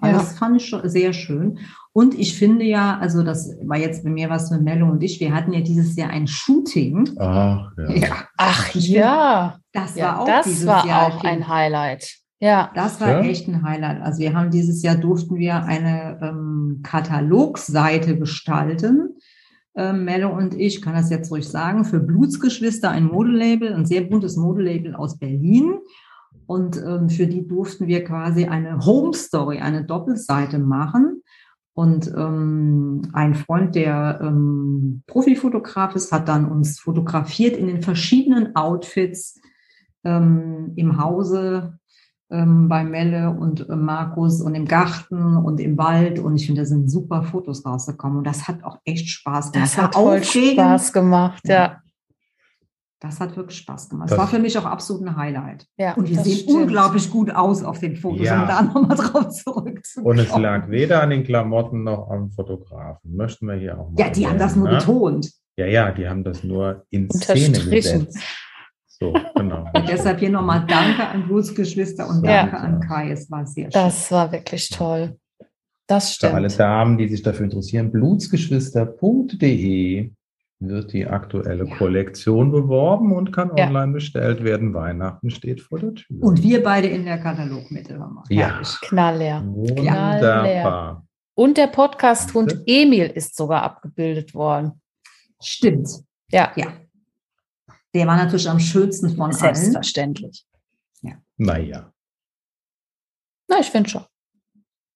Also Ja. Das fand ich schon sehr schön. Und ich finde ja, also das war jetzt bei mir was mit Mello und ich, wir hatten ja dieses Jahr ein Shooting. Ach, ja. Ach ja, das war ja auch das dieses war Jahr. auch ein Highlight. Ja, Das war Ja. echt ein Highlight. Also wir haben dieses Jahr durften wir eine ähm, Katalogseite gestalten. Ähm, Melle und ich, kann das jetzt ruhig sagen, für Blutsgeschwister ein Modelabel, ein sehr buntes Modelabel aus Berlin. Und ähm, für die durften wir quasi eine Home Story, eine Doppelseite machen. Und ähm, ein Freund, der ähm, Profifotograf ist, hat dann uns fotografiert in den verschiedenen Outfits ähm, im Hause ähm, bei Melle und äh, Markus und im Garten und im Wald. Und ich finde, da sind super Fotos rausgekommen. Und das hat auch echt Spaß gemacht. das hat voll. Spaß gemacht. Ja, Das hat wirklich Spaß gemacht. Das- Das war für mich auch absolut ein Highlight. ja. Und wir das sehen stimmt. unglaublich gut aus auf den Fotos, Ja. um da nochmal drauf zurückzukommen. Und es lag weder an den Klamotten noch am Fotografen. Möchten wir hier auch mal. Ja, die haben das nur erwähnen, ne? betont. Ja, ja, die haben das nur in Szene Unterstrichen. gesetzt. So, genau. Und deshalb hier nochmal Danke an Blutsgeschwister und Ja. Danke an Kai. Es war sehr schön. Das war wirklich toll. Das Für alle stimmt. Damen, die sich dafür interessieren, blutsgeschwister.de wird die aktuelle Ja. Kollektion beworben und kann Ja. online bestellt werden. Weihnachten steht vor der Tür. Und wir beide in der Katalogmitte. hör mal. Ja. Knallleer. Wunderbar. Und der Podcast-Hund Emil ist sogar abgebildet worden. Stimmt. Ja, Ja. Der war natürlich am schönsten von allen. selbstverständlich. Naja, Na, ich finde schon.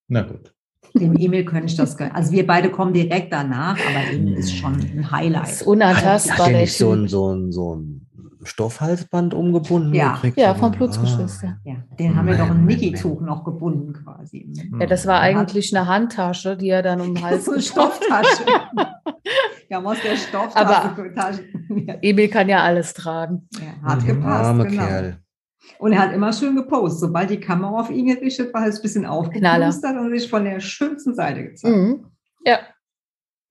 na gut. Dem Emil könnte ich das gönnen. Also wir beide kommen direkt danach, aber Emil ist schon ein Das ist Highlight. unantastbar. Hat der nicht so ein, so ein, so ein Stoffhalsband umgebunden Ja. gekriegt? Ja, vom Blutsgeschwister. Ja, den haben wir doch ein man, Mickey-Tuch noch gebunden quasi. Ja, das war eigentlich eine Handtasche, die er dann um den Hals so eine Stofftasche. Haben aus der Stofftasche. Tasche- ja, Emil kann ja alles tragen. ja, hat Mhm. gepasst. Arme genau. Kerl. Und er hat immer schön gepostet. Sobald die Kamera auf ihn gerichtet war, hat er es ein bisschen aufgeplustert und sich von der schönsten Seite gezeigt. Mhm. Ja,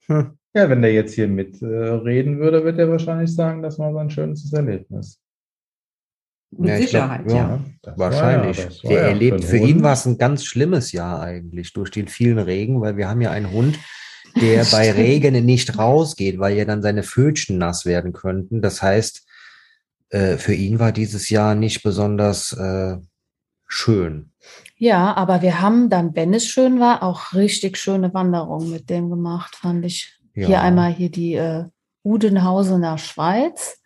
Hm. Ja, wenn der jetzt hier mitreden würde, wird er wahrscheinlich sagen, das war sein schönstes Erlebnis. Mit Ja, ich glaub, Sicherheit, ja. ja. war Wahrscheinlich. ja- war Der ja erlebt, einen für ihn war es ein ganz schlimmes Jahr eigentlich, durch den vielen Regen, weil wir haben ja einen Hund, der bei Regen nicht rausgeht, weil ja dann seine Pfötchen nass werden könnten. Das heißt, äh, für ihn war dieses Jahr nicht besonders äh, schön. ja, aber wir haben dann, wenn es schön war, auch richtig schöne Wanderungen mit dem gemacht, fand ich. Ja. Hier einmal hier die äh, Udenhausener Schweiz,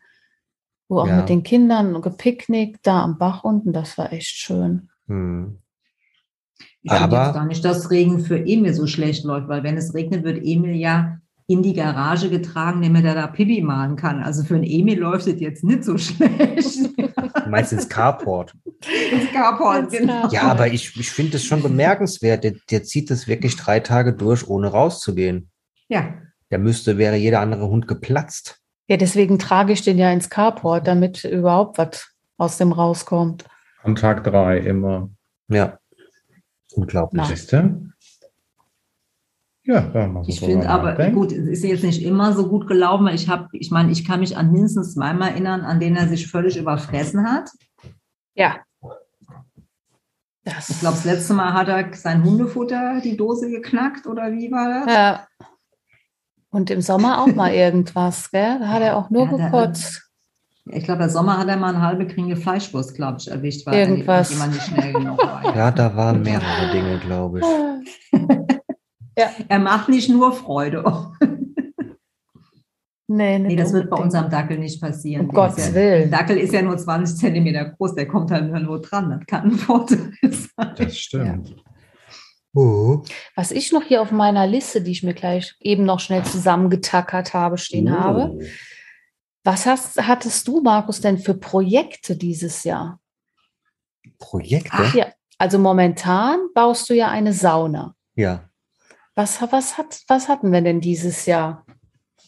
wo auch Ja. mit den Kindern gepicknickt, da am Bach unten, das war echt schön. Hm. Ich finde Aber- jetzt gar nicht, dass Regen für Emil so schlecht läuft, weil wenn es regnet, wird Emil ja in die Garage getragen, damit er da Pipi malen kann. Also für einen Emil läuft es jetzt nicht so schlecht. Meistens Carport. Ins Carport, Ins genau. Ja, aber ich, ich finde es schon bemerkenswert. Der, der zieht es wirklich drei Tage durch, ohne rauszugehen. Ja, Der müsste, wäre jeder andere Hund geplatzt. Ja, deswegen trage ich den ja ins Carport, damit überhaupt was aus dem rauskommt. Am Tag drei immer. Ja. Unglaublich. Na. Siehst du? Ja, mal ich finde aber, nachdenken. gut, es ist jetzt nicht immer so gut gelaufen. weil Ich habe, ich meine, ich kann mich an mindestens zweimal erinnern, an denen er sich völlig überfressen hat. Ja. Das, Ich glaube, das letzte Mal hat er sein Hundefutter, die Dose geknackt oder wie war das? Ja. Und im Sommer auch mal irgendwas, gell? Da hat er auch nur Ja, gekotzt. Ich glaube, im Sommer hat er mal eine halbe Kringe Fleischwurst, glaube ich, erwischt, weil Irgendwas. jemand nicht schnell genug war. Ja, da waren mehrere Dinge, glaube ich. Er macht nicht nur Freude. Nee, Nee, das wird bei unserem Dackel nicht passieren. Um Der Gottes ist ja, Willen. Der Dackel ist ja nur 20 Zentimeter groß, der kommt halt nur dran. Das kann ein Vorteil sein. Das stimmt. Oh. Was ich noch hier auf meiner Liste, die ich mir gleich eben noch schnell zusammengetackert habe, stehen habe. Oh. Was hast, hattest du, Markus, denn für Projekte dieses Jahr? Projekte? Ach. Ja, also momentan baust du ja eine Sauna. Ja, Was, was, hat, was hatten wir denn dieses Jahr?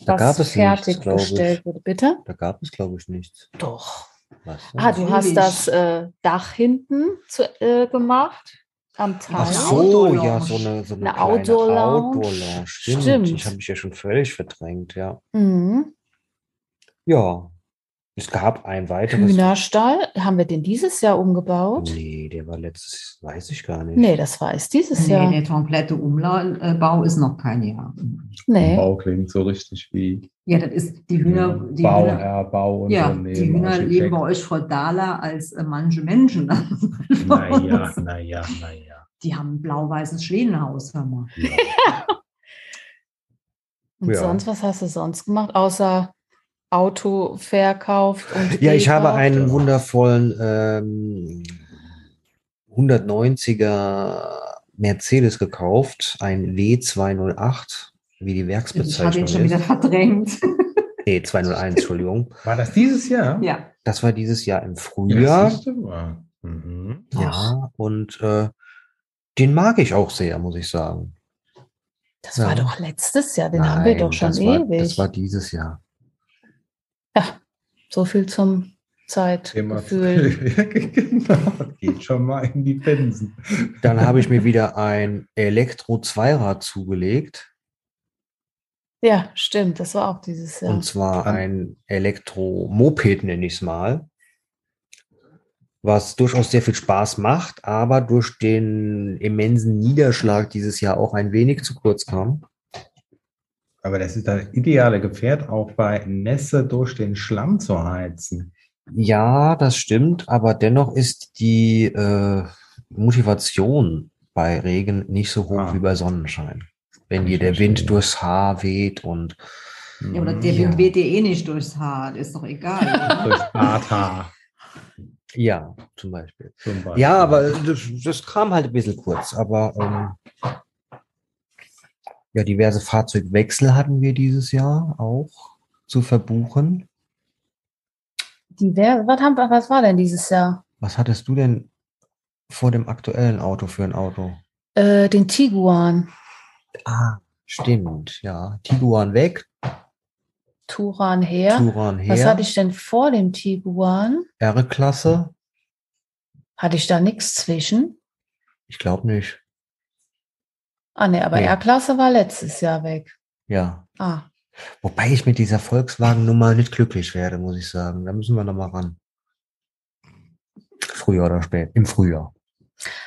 Da gab es nichts, fertiggestellt wurde. Bitte? da gab es, glaube ich, nichts. Doch. Was? Ah, du hast Natürlich. das äh, Dach hinten zu, äh, gemacht am Teil. Ach so, ja, so eine, so eine, Eine Outdoor-Lounge. Outdoor-Lounge. Stimmt. Stimmt. Ich habe mich ja schon völlig verdrängt, ja. Mhm. Ja, Es gab ein weiteres. Hühnerstall, haben wir den dieses Jahr umgebaut? Nee, der war letztes, weiß ich gar nicht. Nee, das war es dieses Nee, Jahr. der komplette Umbau ist noch kein Jahr. Nee. Bau klingt so richtig wie Ja, das ist die Hühner. Die Hühner Bauherr, Bauunternehmen. ja, die Hühner Architekt. leben bei euch feudaler als äh, manche Menschen. Naja, naja, naja. Die haben ein blau-weißes Schlehenhaus, hör mal. Und Ja. sonst, was hast du sonst gemacht, außer Auto verkauft und Ja, ich habe einen wundervollen ähm, 190er Mercedes gekauft, ein W208, wie die Ich habe Werksbezeichnung ihn schon wieder ist. verdrängt. Nee, 201, Entschuldigung. War das dieses Jahr? ja. Das war dieses Jahr im Ja, Frühjahr. du mal. Mhm. Ja, und äh, den mag ich auch sehr, muss ich sagen. Das war Ja. doch letztes Jahr, den haben wir doch schon das war, ewig. Das war dieses Jahr. Ja, so viel zum Zeitgefühl. genau, geht schon mal in die Pensen. Dann habe ich mir wieder ein Elektro-Zweirad zugelegt. Ja, stimmt, das war auch dieses Jahr. Und zwar ein Elektro-Moped, nenne ich es mal. Was durchaus sehr viel Spaß macht, aber durch den immensen Niederschlag dieses Jahr auch ein wenig zu kurz kam. Aber das ist das ideale Gefährt, auch bei Nässe durch den Schlamm zu heizen. Ja, das stimmt, aber dennoch ist die äh, Motivation bei Regen nicht so hoch Ah. wie bei Sonnenschein. Wenn dir der Wind durchs Haar weht und ja, aber der Ja. Wind weht dir eh nicht durchs Haar. Das ist doch egal. oder? Durch Barthaar ja, zum Beispiel. zum Beispiel. Ja, aber das, das kam halt ein bisschen kurz. Aber ähm, ja, diverse Fahrzeugwechsel hatten wir dieses Jahr auch zu verbuchen. Die wer, was, haben, was war denn dieses Jahr? Was hattest du denn vor dem aktuellen Auto für ein Auto? Äh, den Tiguan. Ah, stimmt, ja. Tiguan weg, Turan her. Turan Was her, hatte ich denn vor dem Tiguan? R-Klasse. Hatte ich da nichts zwischen? Ich glaube nicht. Ah, ne, aber Nee. R-Klasse war letztes Jahr weg. Ja. Ah, Wobei ich mit dieser Volkswagen-Nummer nicht glücklich werde, muss ich sagen. Da müssen wir nochmal ran. Früher oder spät. Im Frühjahr.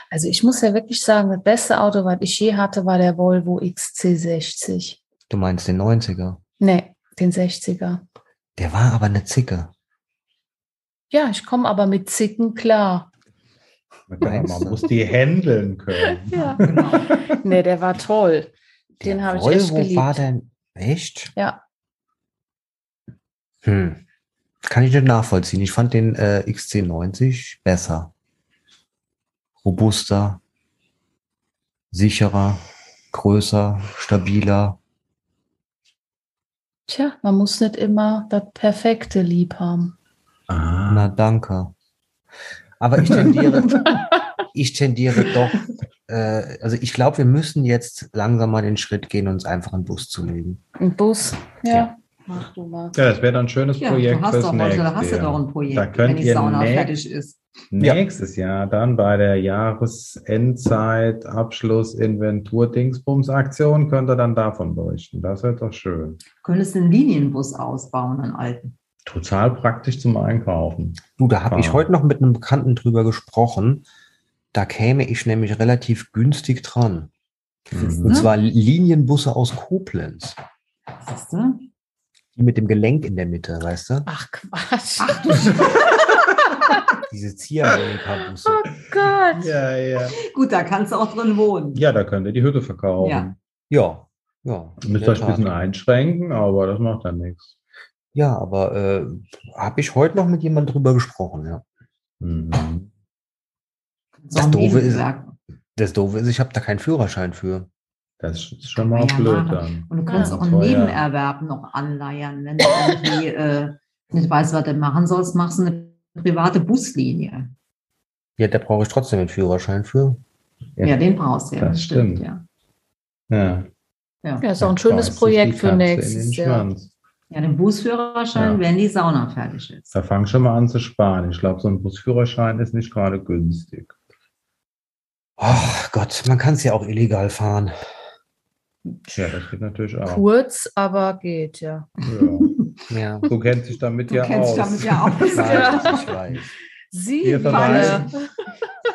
also ich muss ja wirklich sagen, das beste Auto, was ich je hatte, war der Volvo XC60. Du meinst den 90er. Ne, den 60er. Der war aber eine Zicke. Ja, ich komme aber mit Zicken klar. Man muss die handeln können. Ja. genau. Ne, der war toll. Den habe ich echt geliebt. war denn echt? Ja. Hm. Kann ich nicht nachvollziehen. Ich fand den äh, XC90 besser. Robuster, sicherer, größer, stabiler. Tja, man muss nicht immer das perfekte Lieb haben. Ah. Na, danke. Aber ich tendiere, ich tendiere doch, äh, also ich glaube, wir müssen jetzt langsam mal den Schritt gehen, uns einfach einen Bus zu legen. Ein Bus. Ja. Ja. Mach du mal. Ja, das wäre dann ein schönes Ja, Projekt du hast fürs doch nächste da hast du doch ein Projekt, Da könnt wenn die ihr Sauna fertig ist. Nächstes Jahr dann bei der Jahresendzeit Abschluss Inventur Dingsbums Aktion könnt ihr dann davon berichten. Das wird doch schön. Könntest du einen Linienbus ausbauen, einen alten. Total praktisch zum Einkaufen. Du, da habe ich heute noch mit einem Bekannten drüber gesprochen. Da käme ich nämlich relativ günstig dran. Mhm. Und zwar Linienbusse aus Koblenz. Siehst du? Die mit dem Gelenk in der Mitte, weißt du? Ach Quatsch. Diese Ziehharmonika-Busse. Oh Gott. Ja, ja. Gut, da kannst du auch drin wohnen. Ja, da könnt ihr die Hütte verkaufen. Ja. Ja, ja. Müsst euch ein bisschen einschränken, aber das macht dann nichts. Ja, aber äh, habe ich heute noch mit jemandem drüber gesprochen, ja. Mhm. Das Doofe ist-. Das Doofe ist, ich habe da keinen Führerschein für. Das ist schon mal Ja, blöd dann. Und du kannst Ja. auch einen. Nebenerwerb noch anleiern. Wenn du irgendwie äh, nicht weißt, was du machen sollst, machst du eine private Buslinie. Ja, da brauche ich trotzdem einen Führerschein für. Ja, den brauchst du ja. Das stimmt. ja. Ja. Ja. Ja, ist auch ein schönes Projekt für nächstes Jahr. Ja, den Busführerschein, Ja. wenn die Sauna fertig ist. Da fang schon mal an zu sparen. Ich glaube, so ein Busführerschein ist nicht gerade günstig. Ach Gott, man kann es ja auch illegal fahren. Ja, das geht natürlich auch. Kurz, aber geht, ja. Ja. Ja. Du kennst dich damit Du ja kennst aus. damit ja aus. Ich weiß, ich weiß. Sie verweisen.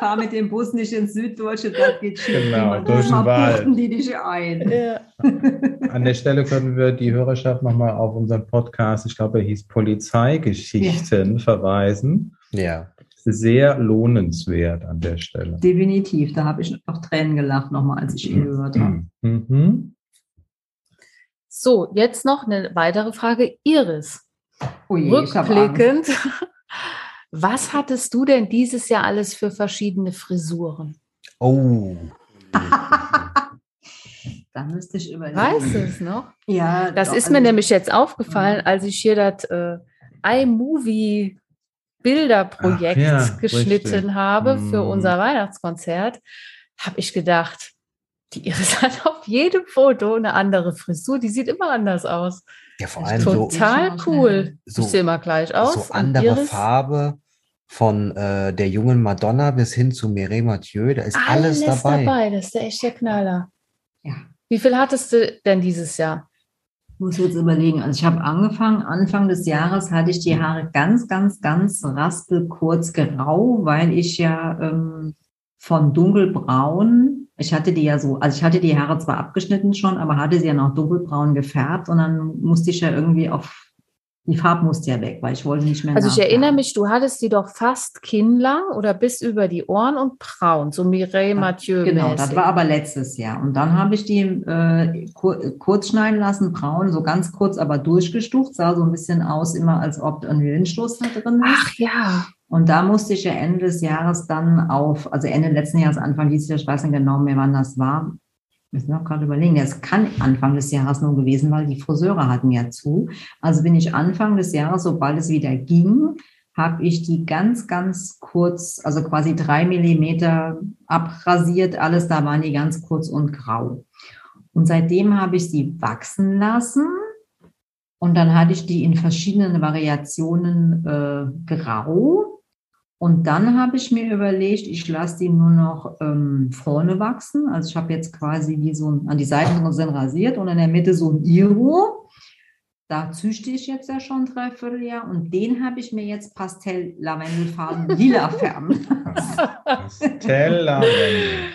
Fahr mit dem Bus nicht ins Süddeutsche, das geht schief. Genau, durch den Wald. buchten die dich ein. Ja. An der Stelle können wir die Hörerschaft nochmal auf unseren Podcast, ich glaube, er hieß Polizeigeschichten, verweisen. Ja. Sehr lohnenswert an der Stelle. Definitiv, da habe ich auch Tränen gelacht nochmal, als ich ihn gehört habe. Mhm. So, jetzt noch eine weitere Frage. Iris, Oh habe Angst. rückblickend, was hattest du denn dieses Jahr alles für verschiedene Frisuren? Oh. Da müsste ich überlegen. Weißt du es noch? Ja, Das doch, ist also mir ich- nämlich jetzt aufgefallen, als ich hier das äh, iMovie Bilderprojekt Ach ja, geschnitten richtig. habe für Mm. unser Weihnachtskonzert, habe ich gedacht, die Iris hat auf jedem Foto eine andere Frisur, die sieht immer anders aus. Ja, vor allem so, Total so cool. So- ich sehe immer gleich aus. so andere Farbe von äh, der jungen Madonna bis hin zu Mireille Mathieu. Da ist alles, dabei. Das ist der echte Knaller. Ja. Wie viel hattest du denn dieses Jahr? Ich muss jetzt überlegen. Also ich habe angefangen, Anfang des Jahres hatte ich die Haare ganz, ganz, ganz raspelkurz grau, weil ich ja ähm, von dunkelbraun, ich hatte die ja so, also ich hatte die Haare zwar abgeschnitten schon, aber hatte sie ja noch dunkelbraun gefärbt und dann musste ich ja irgendwie auf, die Farbe musste ja weg, weil ich wollte nicht mehr Also ich erinnere mich, du hattest die doch fast kinnlang oder bis über die Ohren und braun, so Mireille Mathieu. Genau, das war aber letztes Jahr. Und dann habe ich die äh, kur kurz schneiden lassen, braun, so ganz kurz, aber durchgestuft, sah so ein bisschen aus, immer als ob ein Windstoß da drin ist. Ach ja. Und da musste ich ja Ende des Jahres dann auf, also Ende letzten Jahres, Anfang dieses Jahres, ich weiß nicht genau mehr, wann das war. Muss noch gerade überlegen. Es kann Anfang des Jahres nur gewesen, weil die Friseure hatten ja zu. Also bin ich Anfang des Jahres, sobald es wieder ging, habe ich die ganz, ganz kurz, also quasi drei Millimeter abrasiert. Alles da waren die ganz kurz und grau. Und seitdem habe ich sie wachsen lassen. Und dann hatte ich die in verschiedenen Variationen äh, grau. Und dann habe ich mir überlegt, ich lasse die nur noch ähm, vorne wachsen. Also ich habe jetzt quasi wie so ein, an die Seiten sind rasiert und in der Mitte so ein Iro. Da züchte ich jetzt ja schon drei Vierteljahr und den habe ich mir jetzt Pastell-Lavendelfarben lila färben.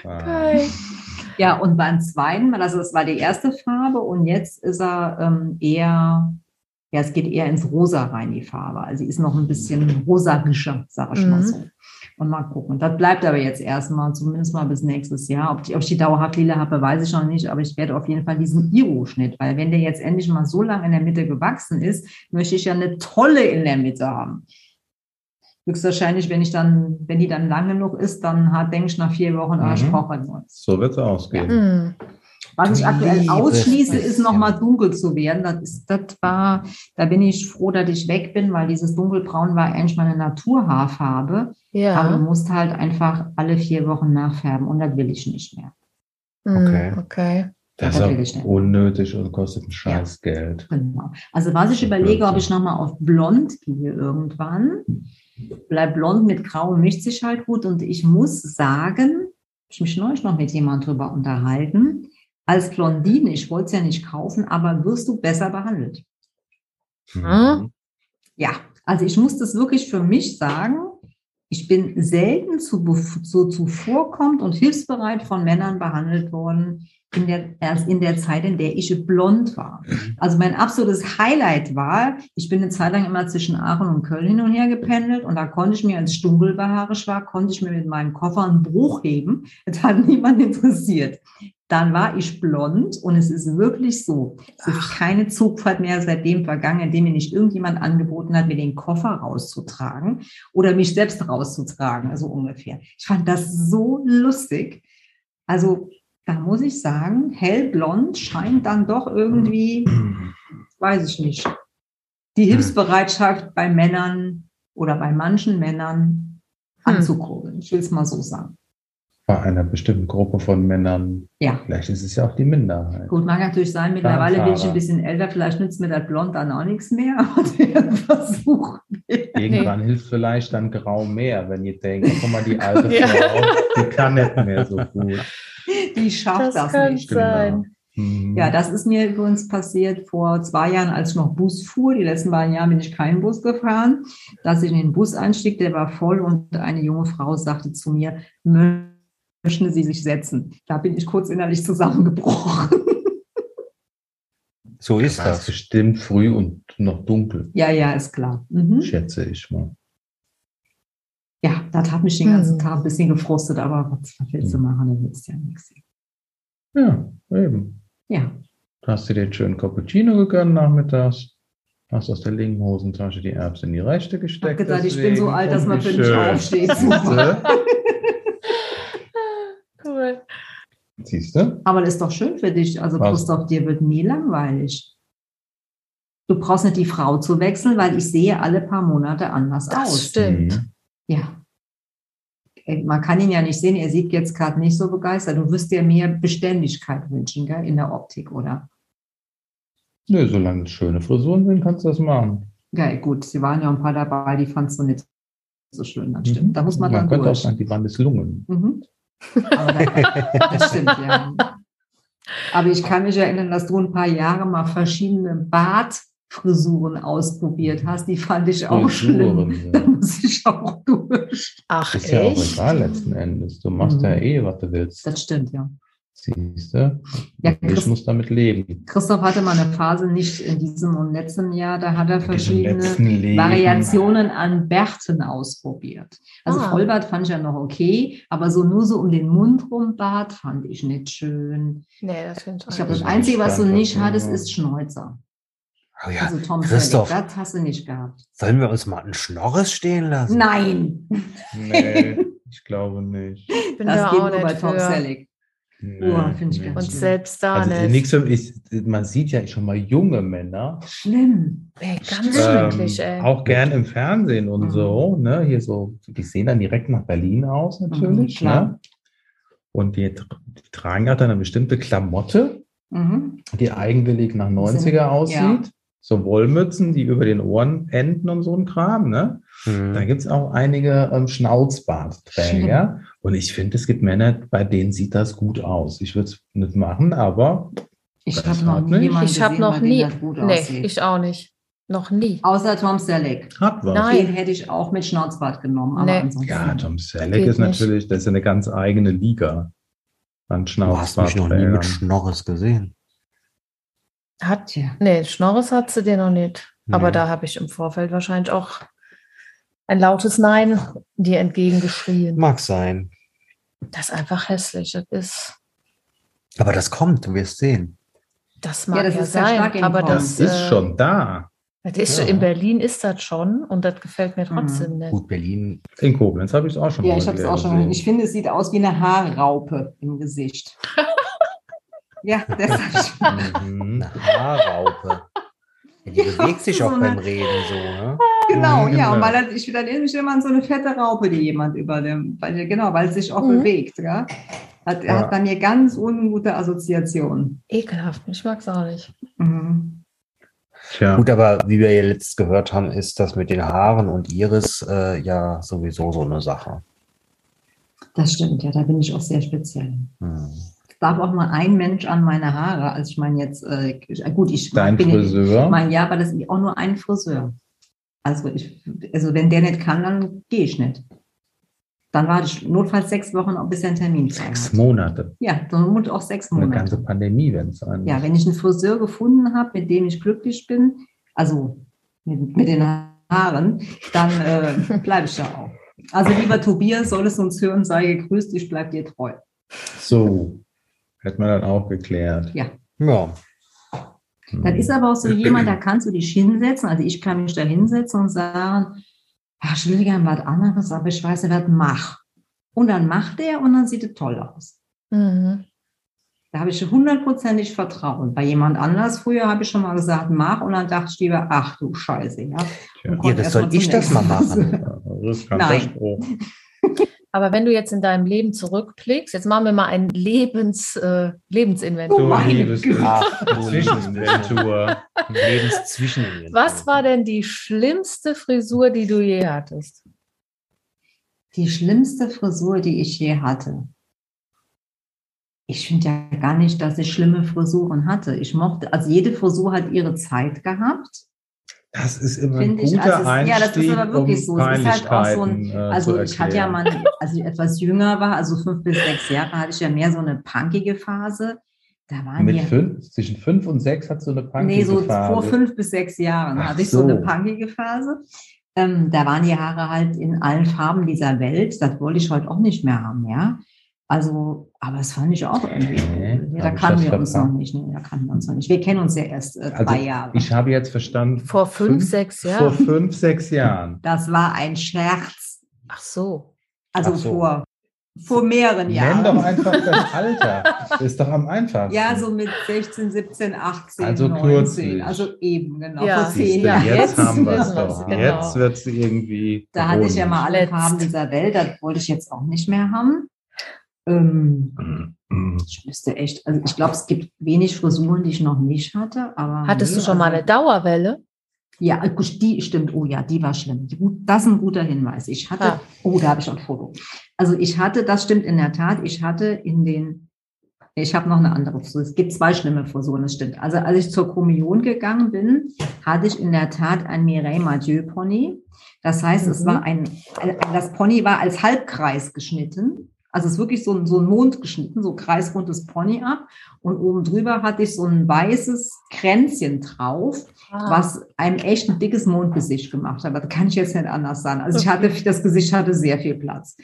Geil. Ja, und beim zweiten, Mal, also das war die erste Farbe und jetzt ist er ähm, eher, ja, es geht eher ins Rosa rein, die Farbe. Also sie ist noch ein bisschen rosagischer, sag ich mal Mhm. so. Und mal gucken. Das bleibt aber jetzt erstmal, zumindest mal bis nächstes Jahr. Ob, die, ob ich die dauerhaft lila habe, weiß ich noch nicht, aber ich werde auf jeden Fall diesen Iro-Schnitt, weil wenn der jetzt endlich mal so lang in der Mitte gewachsen ist, möchte ich ja eine tolle in der Mitte haben. Höchstwahrscheinlich, wenn ich dann, wenn die dann lang genug ist, dann hat, denke ich nach vier Wochen, ah, ich Mhm. brauche neues. So wird es ausgehen. Hm. Was ich aktuell ausschließe, ist nochmal dunkel zu werden. Das ist, das war, da bin ich froh, dass ich weg bin, weil dieses dunkelbraun war eigentlich meine Naturhaarfarbe. Aber du Ja. musst halt einfach alle vier Wochen nachfärben und das will ich nicht mehr. Hm, Okay. okay. Das Das ist auch unnötig und kostet ein scheiß Geld. Genau. Also was ich überlege, ob ich nochmal auf blond gehe irgendwann. Bleib blond mit grau mischt sich halt gut. Und ich muss sagen, ich mich neulich noch mit jemandem drüber unterhalten, als Blondine, ich wollte es ja nicht kaufen, aber wirst du besser behandelt. Hm? Ja, also ich muss das wirklich für mich sagen. Ich bin selten zu, so zuvorkommt und hilfsbereit von Männern behandelt worden in der, erst in der Zeit, in der ich blond war. Also mein absolutes Highlight war, ich bin eine Zeit lang immer zwischen Aachen und Köln hin und her gependelt und da konnte ich mir, als ich dunkelbehaarisch war, konnte ich mir mit meinem Koffer einen Bruch heben. Das hat niemand interessiert. Dann war ich blond und es ist wirklich so. Es ist keine Zugfahrt mehr seitdem vergangen, in dem mir nicht irgendjemand angeboten hat, mir den Koffer rauszutragen oder mich selbst rauszutragen, also ungefähr. Ich fand das so lustig. Also da muss ich sagen, hellblond scheint dann doch irgendwie, weiß ich nicht, die Hilfsbereitschaft bei Männern oder bei manchen Männern Hm. anzukurbeln. Ich will es mal so sagen. Bei einer bestimmten Gruppe von Männern. Ja. Vielleicht ist es ja auch die Minderheit. Gut, mag natürlich sein, mittlerweile bin ich ein bisschen älter, vielleicht nützt mir das Blond dann auch nichts mehr. Versuch. Irgendwann hilft vielleicht dann Grau mehr, wenn ihr denkt, guck mal, die alte Ja. Frau, die kann nicht mehr so gut. Die schafft Das das, kann nicht. Genau. sein. Mhm. Ja, das ist mir übrigens passiert vor zwei Jahren, als ich noch Bus fuhr. Die letzten beiden Jahre bin ich keinen Bus gefahren. Dass ich in den Bus einstieg, der war voll und eine junge Frau sagte zu mir, möchten Sie sich setzen? Da bin ich kurz innerlich zusammengebrochen. So ist es das. bestimmt früh und noch dunkel, ja, ja, ist klar. Mhm. schätze ich mal. Ja, das hat mich den ganzen Mhm. Tag ein bisschen gefrustet, aber was willst du machen? Da willst du ja nichts. Ja, eben. Ja, Du hast dir den schönen Cappuccino gegönnt nachmittags. Hast aus der linken Hosentasche die Erbsen in die rechte ich gesteckt. habe gedacht, ich bin so alt, dass man für mich schön. aufsteht. Siehste? Cool. Siehst du? Aber das ist doch schön für dich. Also, Was? Christoph, dir wird nie langweilig. Du brauchst nicht die Frau zu wechseln, weil ich sehe alle paar Monate anders Das aus. stimmt. Mhm. Ja. Äh, Man kann ihn ja nicht sehen, er sieht jetzt gerade nicht so begeistert. Du wirst dir mehr Beständigkeit wünschen, gell, in der Optik, oder? Nö, solange es schöne Frisuren sind, kannst du das machen. Ja, gut, sie waren ja ein paar dabei, die fandst du nicht so schön, das stimmt. Da muss man, dann könnte auch durch. sagen, die Wand ist Lungen. Mhm. Aber da, das stimmt, ja. Aber ich kann mich erinnern, dass du ein paar Jahre mal verschiedene Bartfrisuren ausprobiert hast. Die fand ich auch schlimm. Frisuren, Da ja. muss ich auch durch. Ach, Ist ja auch echt? egal letzten Endes. Du machst Mhm. ja eh, was du willst. Das stimmt, ja. Siehst du? Ja, ich Chris- muss damit leben. Christoph hatte mal eine Phase nicht in diesem und letzten Jahr, da hat er verschiedene. Variationen an Bärten ausprobiert. Also Ah. Vollbart fand ich ja noch okay, aber so nur so um den Mund rum Bart fand ich nicht schön. Nee, das finde ich Ich glaube, Das das Einzige, was du nicht hattest, ist Schnäuzer. Oh ja. Also Tom Christoph. Selleck, das hast du nicht gehabt. Sollen wir uns mal einen Schnorres stehen lassen? Nein, Nee, ich glaube nicht. Ich bin das da geht auch nur bei Tom. Selleck. Nee, Uah, find ich nee. ganz Und schlimm. selbst da Also nicht. nichts für, ich, man sieht ja schon mal junge Männer, Schlimm. Ey, ganz Ähm, schrecklich, ey. auch gern im Fernsehen und Mhm. so, ne? Hier so, die sehen dann direkt nach Berlin aus natürlich, Mhm, klar. ne? Und die, die tragen auch dann eine bestimmte Klamotte, Mhm. die eigenwillig nach 90er ja. aussieht. So Wollmützen, die über den Ohren enden und so ein Kram, ne? Hm. Da gibt es auch einige ähm, Schnauzbartträger. Und ich finde, es gibt Männer, bei denen sieht das gut aus. Ich würde es nicht machen, aber Ich habe noch nie nicht. jemanden Ich habe noch nie. Nee, aussieht. ich auch nicht. Noch nie. Außer Tom Selleck. hat was. Nein. Den hätte ich auch mit Schnauzbart genommen. Aber Nee. ansonsten. Ja, Tom Selleck Geht ist nicht. natürlich, das ist eine ganz eigene Liga an Du hast mich noch nie mit Schnorres gesehen. Hat, Tja. nee, Schnorres hat sie dir noch nicht. Aber Nee. da habe ich im Vorfeld wahrscheinlich auch ein lautes Nein dir entgegengeschrien. Mag sein. Das ist einfach hässlich. Das ist, Aber das kommt, du wirst sehen. das mag das ja, ist ja sein. Aber. Das das, ist äh, schon da. Das ist, Ja. In Berlin ist das schon und das gefällt mir Mhm. trotzdem nicht. Gut, Berlin. In Koblenz habe ich es auch schon Ja, mal ich habe es auch schon gesehen. Ich finde, es sieht aus wie eine Haarraupe im Gesicht. ja, das habe ich. Mhm. Eine Haarraupe. Die Ja, bewegt sich so auch eine- beim Reden so, ne? Genau, Mhm, ja. Und genau. weil das, ich dann erinnere mich immer an so eine fette Raupe, die jemand über dem, weil, genau, weil es sich auch Mhm. bewegt. Ja? Hat, Ja. hat bei mir ganz ungute Assoziationen. Ekelhaft. Ich mag es auch nicht. Mhm. Tja, Gut, aber wie wir ja letzt gehört haben, ist das mit den Haaren und Iris äh, ja sowieso so eine Sache. Das stimmt, ja, da bin ich auch sehr speziell. Hm. Es darf auch nur ein Mensch an meine Haare. Also ich meine jetzt, äh, gut, ich dein bin Friseur. Ich meine, ja, aber das ist auch nur ein Friseur. Also, ich, also wenn der nicht kann, dann gehe ich nicht. Dann warte ich notfalls sechs Wochen, bis er einen Termin frei Sechs. Monate. Ja, dann muss auch sechs Eine ganze Monate. Pandemie, wenn es sein Ja, wenn ich einen Friseur gefunden habe, mit dem ich glücklich bin, also mit, mit den Haaren, dann äh, bleibe ich da auch. Also lieber Tobias, solltest du uns hören, sei gegrüßt, ich bleibe dir treu. So, hätte man dann auch geklärt. Ja. Ja. Dann ist aber auch so jemand, da kannst du dich hinsetzen. Also ich kann mich da hinsetzen und sagen, ach, ich will gern was anderes, aber ich weiß nicht, was mach. Und dann macht er und dann sieht es toll aus. Mhm. Da habe ich hundertprozentig Vertrauen. Bei jemand anders früher habe ich schon mal gesagt, mach und dann dachte ich lieber, ach du Scheiße, ja. Iris, erst soll ich das mal machen? Ja, riskanter Nein. Aber wenn du jetzt in deinem Leben zurückblickst, jetzt machen wir mal ein Lebens, äh, Lebensinventur. Oh meine Zwischeninventur. Lebenszwischeninventur. Was war denn die schlimmste Frisur, die du je hattest? Die schlimmste Frisur, die ich je hatte. Ich finde ja gar nicht, dass ich schlimme Frisuren hatte. Ich mochte, also jede Frisur hat ihre Zeit gehabt. Das ist immer ein Finde ich, guter also Einstieg, ja, das ist aber wirklich um so. Es ist halt auch so ein, äh, also ich hatte ja mal, als ich etwas jünger war, also fünf bis sechs Jahre, hatte ich ja mehr so eine punkige Phase. Da waren Mit die, fünf, zwischen fünf und sechs hat so eine punkige nee, so Phase. vor fünf bis sechs Jahren Ach hatte ich so. eine so. punkige Phase. Ähm, da waren die Haare halt in allen Farben dieser Welt. Das wollte ich heute auch nicht mehr haben, ja. Also, aber das fand ich auch irgendwie. Nee, ja, da kannten das wir uns noch nicht. Nee, da kannten wir uns noch nicht. Wir kennen uns ja erst äh, Also, drei Jahre. Ich habe jetzt verstanden. Vor fünf, sechs Vor Jahren. fünf, sechs Jahren. das war ein Scherz. Ach so. Also Ach so. vor, vor mehreren Jahren. Nenn doch einfach das Alter. Das ist doch am einfachsten. Ja, so mit 16, 17, 18, Also 19. kürzlich. Also eben, genau. Ja, vor zehn Jahren. jetzt, Jetzt haben wir es doch. genau. Jetzt wird sie irgendwie. Da hatte ich ja mal alle. Farben dieser Welt. Das wollte ich jetzt auch nicht mehr haben. Ähm, Mhm. ich müsste echt, also ich glaube, es gibt wenig Frisuren, die ich noch nicht hatte. Aber Hattest nee, du schon mal also- eine Dauerwelle? Ja, äh, gut, die stimmt. Oh ja, die war schlimm. Das ist ein guter Hinweis. Ich hatte, Ah. oh, da habe ich auch ein Foto. Also ich hatte, das stimmt in der Tat, ich hatte in den, ich habe noch eine andere Frisur. Es gibt zwei schlimme Frisuren, das stimmt. Also als ich zur Kommunion gegangen bin, hatte ich in der Tat ein Mireille Mathieu Pony. Das heißt, es Mhm. war ein, ein- das Pony war als Halbkreis geschnitten. Also es ist wirklich so ein, so ein Mond geschnitten, so kreisrundes Pony ab. Und oben drüber hatte ich so ein weißes Kränzchen drauf Ah. was einem echt ein dickes Mondgesicht gemacht hat. Das kann ich jetzt nicht anders sagen. Also ich hatte, das Gesicht hatte sehr viel Platz.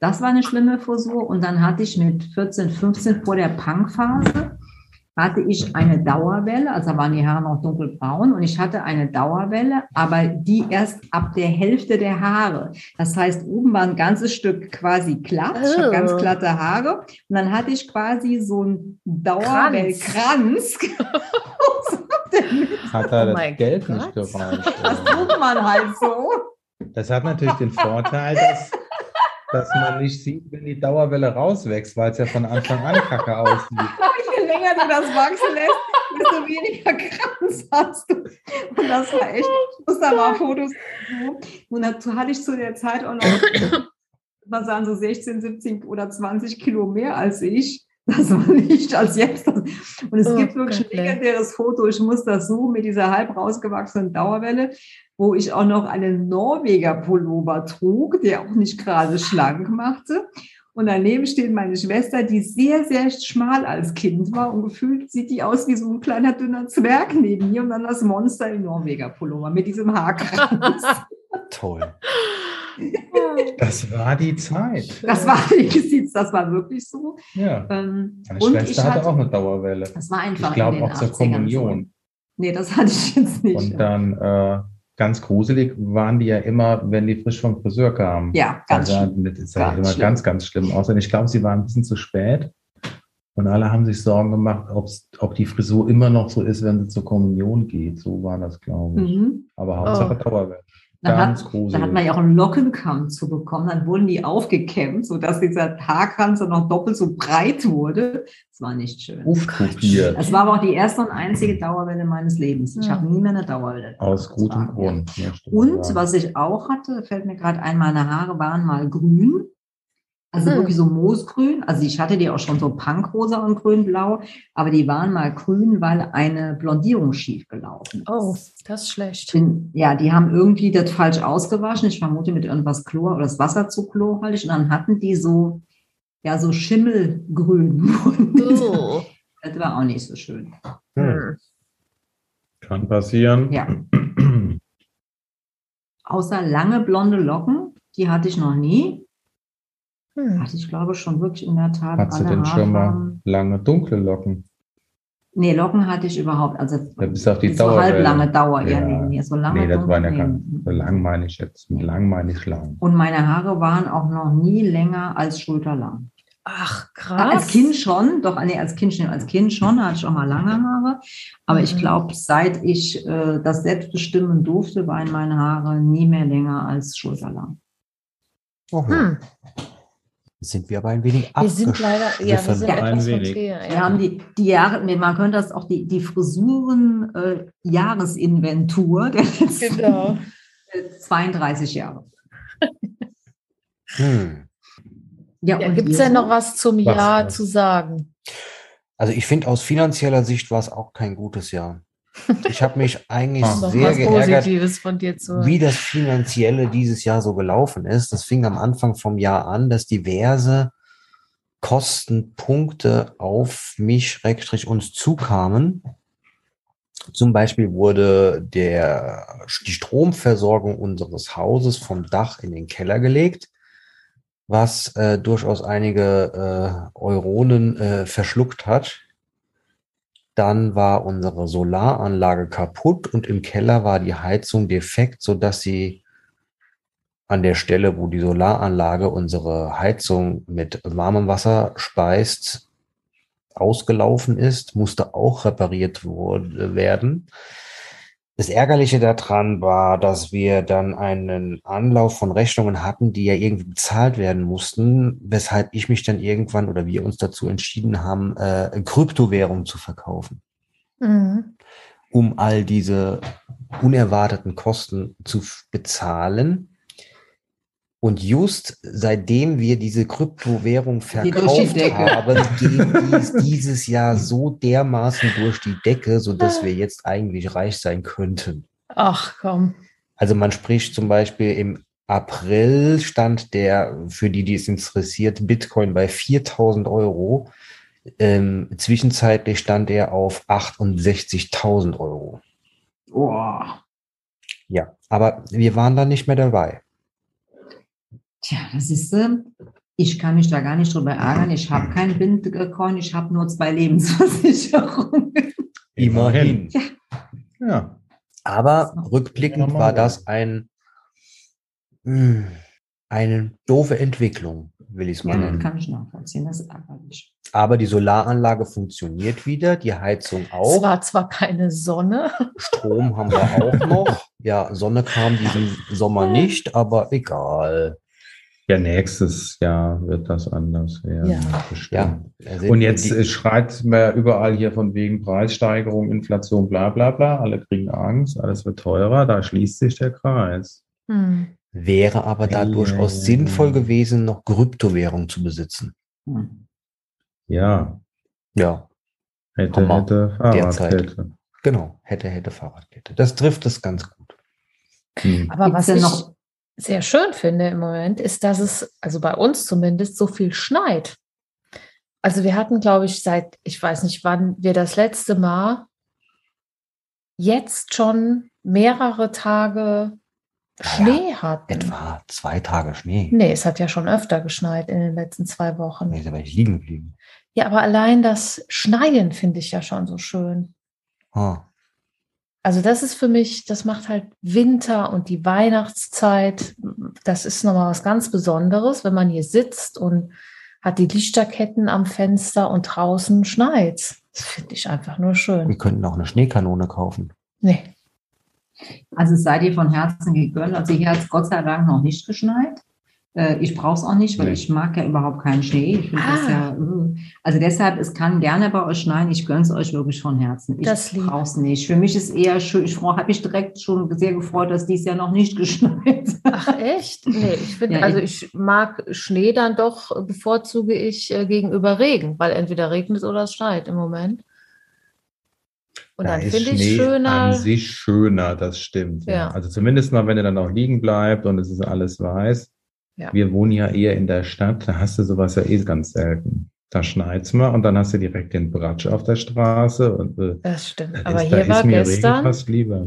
Das war eine schlimme Frisur. Und dann hatte ich mit 14, 15 vor der Punkphase hatte ich eine Dauerwelle, also waren die Haare noch dunkelbraun und ich hatte eine Dauerwelle, aber die erst ab der Hälfte der Haare. Das heißt, oben war ein ganzes Stück quasi glatt, ich habe ganz Oh. glatte Haare und dann hatte ich quasi so einen Dauerwellkranz. Hat er Oh das Geld Gott. nicht gereicht? Das tut man halt so. Das hat natürlich den Vorteil, dass, dass man nicht sieht, wenn die Dauerwelle rauswächst, weil es ja von Anfang an kacke aussieht. Je länger du das wachsen lässt, desto weniger Kranz hast du. Und das war echt, ich muss da mal Fotos. Und dazu hatte ich zu der Zeit auch noch, was sagen so 16, 17 oder 20 Kilo mehr als ich. Das war nicht als jetzt. Und es Oh gibt wirklich ein legendäres Foto. Ich muss das suchen mit dieser halb rausgewachsenen Dauerwelle, wo ich auch noch einen Norweger Pullover trug, der auch nicht gerade schlank machte. Und daneben steht meine Schwester, die sehr, sehr schmal als Kind war und gefühlt sieht die aus wie so ein kleiner, dünner Zwerg neben mir und dann das Monster im Norweger Pullover mit diesem Haarkranz. Toll. Das war die Zeit. Das war, das war wirklich so. Ja. Ähm, Meine und Schwester ich hatte hatte, auch eine Dauerwelle. das war einfach Ich glaube auch zur 80ern Kommunion. Nee, das hatte ich jetzt nicht. Und dann äh, ganz gruselig waren die ja immer, wenn die frisch vom Friseur kamen. ja, ganz also, schön. das ist ja Ganz immer schlimm. ganz, ganz schlimm aus. Und ich glaube, sie waren ein bisschen zu spät. Und alle haben sich Sorgen gemacht, ob die Frisur immer noch so ist, wenn sie zur Kommunion geht. So war das, glaube ich. Mhm. Aber Hauptsache Oh. Dauerwelle. Dann Ganz hat, gruselig. da hat man ja auch einen Lockenkamm zu bekommen. Dann wurden die aufgekämmt, sodass dieser Haarkranz dann noch doppelt so breit wurde. Das war nicht schön. Aufkopiert. Es war aber auch die erste und einzige Dauerwelle meines Lebens. Ich Ja. habe nie mehr eine Dauerwelle. Aus gutem Das Grund. Ja, Und was ich auch hatte, fällt mir gerade ein, meine Haare waren mal grün. Also Hm. wirklich so moosgrün. Also ich hatte die auch schon so punkrosa und grünblau, aber die waren mal grün, weil eine Blondierung schief gelaufen ist. Oh, das ist schlecht. Bin, ja, die haben irgendwie das falsch ausgewaschen. Ich vermute mit irgendwas Chlor oder das Wasser zu chlorhaltig. Und dann hatten die so, ja, so Schimmelgrün. Oh. das war auch nicht so schön. Hm. Kann passieren. Ja. Außer lange blonde Locken, die hatte ich noch nie. Hm. Hatte ich glaube schon wirklich in der Tat Hast du denn schon mal lange dunkle Locken? Nee, Locken hatte ich überhaupt. Also Ja, bis auf die so Dauerwelle. halblange Dauer. Ja, Ja. nee, so lange Nee, das waren ja keine. nee. Lang meine ich jetzt. Mit lang meine ich lang. Und meine Haare waren auch noch nie länger als schulterlang. Ach, Ja, krass. Als Kind schon, doch, nee, als Kind schon, als Kind schon hatte ich auch mal lange Haare. Aber ich Mhm. glaube, seit ich äh, das selbst bestimmen durfte, waren meine Haare nie mehr länger als schulterlang. Oh, Hm. Sind wir aber ein wenig Wir sind leider, ja, wir sind. Ein etwas wenig. Wir haben die, die Jahre, nee, man könnte das auch die, die Frisuren äh, Jahresinventur der letzten Genau. äh, 32 Jahre. Hm. Ja, Ja, und Gibt es denn noch was zum Was Jahr was? zu sagen? Also ich finde, aus finanzieller Sicht war es auch kein gutes Jahr. Ich habe mich eigentlich Ah. Sehr geärgert, Positives von dir zu hören. wie das Finanzielle dieses Jahr so gelaufen ist. Das fing am Anfang vom Jahr an, dass diverse Kostenpunkte auf mich, Schrägstrich, uns zukamen. Zum Beispiel wurde der, die Stromversorgung unseres Hauses vom Dach in den Keller gelegt, was äh, durchaus einige äh, Euronen äh, verschluckt hat. Dann war unsere Solaranlage kaputt und im Keller war die Heizung defekt, so dass sie an der Stelle, wo die Solaranlage unsere Heizung mit warmem Wasser speist, ausgelaufen ist, musste auch repariert werden. Das Ärgerliche daran war, dass wir dann einen Anlauf von Rechnungen hatten, die ja irgendwie bezahlt werden mussten, weshalb ich mich dann irgendwann oder wir uns dazu entschieden haben, äh, Kryptowährung zu verkaufen, Mhm. um all diese unerwarteten Kosten zu bezahlen. Und just seitdem wir diese Kryptowährung die verkauft Decke. haben, ging dies dieses Jahr so dermaßen durch die Decke, so dass wir jetzt eigentlich reich sein könnten. Ach komm. Also man spricht zum Beispiel im April stand der, für die, die es interessiert, Bitcoin bei 4000 Euro. Ähm, zwischenzeitlich stand er auf 68.000 Euro. Oh. Ja, aber wir waren da nicht mehr dabei. Tja, das ist, äh, ich kann mich da gar nicht drüber ärgern. Ich habe kein Bitcoin, ich habe nur zwei Lebensversicherungen. Immerhin. Ja. Aber rückblickend war das ein, mh, eine doofe Entwicklung, will ich es mal Ja, nennen. kann ich nachvollziehen, das ist ärgerlich. Aber die Solaranlage funktioniert wieder, die Heizung Es auch. war zwar keine Sonne, Strom haben wir auch noch. Ja, Sonne kam diesen Sommer nicht, aber egal. Ja, nächstes Jahr wird das anders werden. Ja. bestimmt. Ja, also Und jetzt die, äh, schreit man überall hier von wegen Preissteigerung, Inflation, bla bla bla. Alle kriegen Angst, alles wird teurer. Da schließt sich der Kreis. hm. wäre aber da Ja, durchaus sinnvoll gewesen, noch Kryptowährung zu besitzen. Hm. Ja, Ja, hätte, Hammer. hätte. Fahrradkette. genau. Hätte, hätte Fahrradkette. Das trifft es ganz gut. Hm. Aber was denn ich noch- sehr schön finde im Moment, ist, dass es, also bei uns zumindest, so viel schneit. Also wir hatten, glaube ich, seit, ich weiß nicht, wann wir das letzte Mal jetzt schon mehrere Tage Schnee hatten. Etwa zwei Tage Schnee. Nee, es hat ja schon öfter geschneit in den letzten zwei Wochen. Nee, da wäre ich liegen geblieben. Ja, aber allein das Schneien finde ich ja schon so schön. Ah, Also das ist für mich, das macht halt Winter und die Weihnachtszeit. Das ist nochmal was ganz Besonderes, wenn man hier sitzt und hat die Lichterketten am Fenster und draußen schneit. Das finde ich einfach nur wir schön. könnten auch eine Schneekanone kaufen. Nee. Also es sei dir von Herzen gegönnt. Also hier hat es Gott sei Dank noch nicht geschneit. Äh, Ich brauche es auch nicht, weil Nee. ich mag ja überhaupt keinen Schnee. Ich finde das Ah. ja, äh, also deshalb, es kann gerne bei euch schneien. Ich gönne es euch wirklich von Herzen. Ich brauche es nicht. Für mich ist eher schön, ich habe mich direkt schon sehr gefreut, dass dies Jahr noch nicht geschneit Ach echt? Nee, ich finde, Ja, also ich- mag Schnee dann doch, äh, bevorzuge ich äh, gegenüber Regen, weil entweder regnet oder es schneit im Moment. Und Da dann finde ich schöner. An sich schöner, das stimmt. Ja. Ja. Also zumindest mal, wenn er dann auch liegen bleibt und es ist alles weiß. Ja. Wir wohnen ja eher in der Stadt, da hast du sowas ja eh ganz selten. Da schneit's mal und dann hast du direkt den Bratsch auf der Straße und äh, Das stimmt. da Aber ist, da hier war ist mir Regen gestern, fast lieber.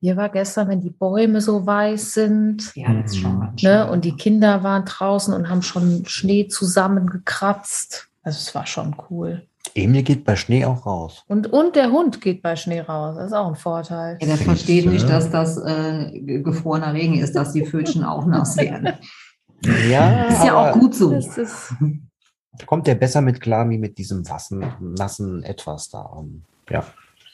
hier war gestern, wenn die Bäume so weiß sind, Ja, das ist schon ganz ne, schön. und die Kinder waren draußen und haben schon Schnee zusammengekratzt. Also es war schon cool. Emil geht bei Schnee auch raus. Und, und der Hund geht bei Schnee raus. Das ist auch ein Vorteil. Ja, der versteht nicht, dass das äh, ge- gefrorener Regen ist, dass die Pfötchen auch nass werden. Ja, Ist ja auch gut so. Das ist, Kommt der besser mit klar wie mit diesem wassen, nassen Etwas da. Ja.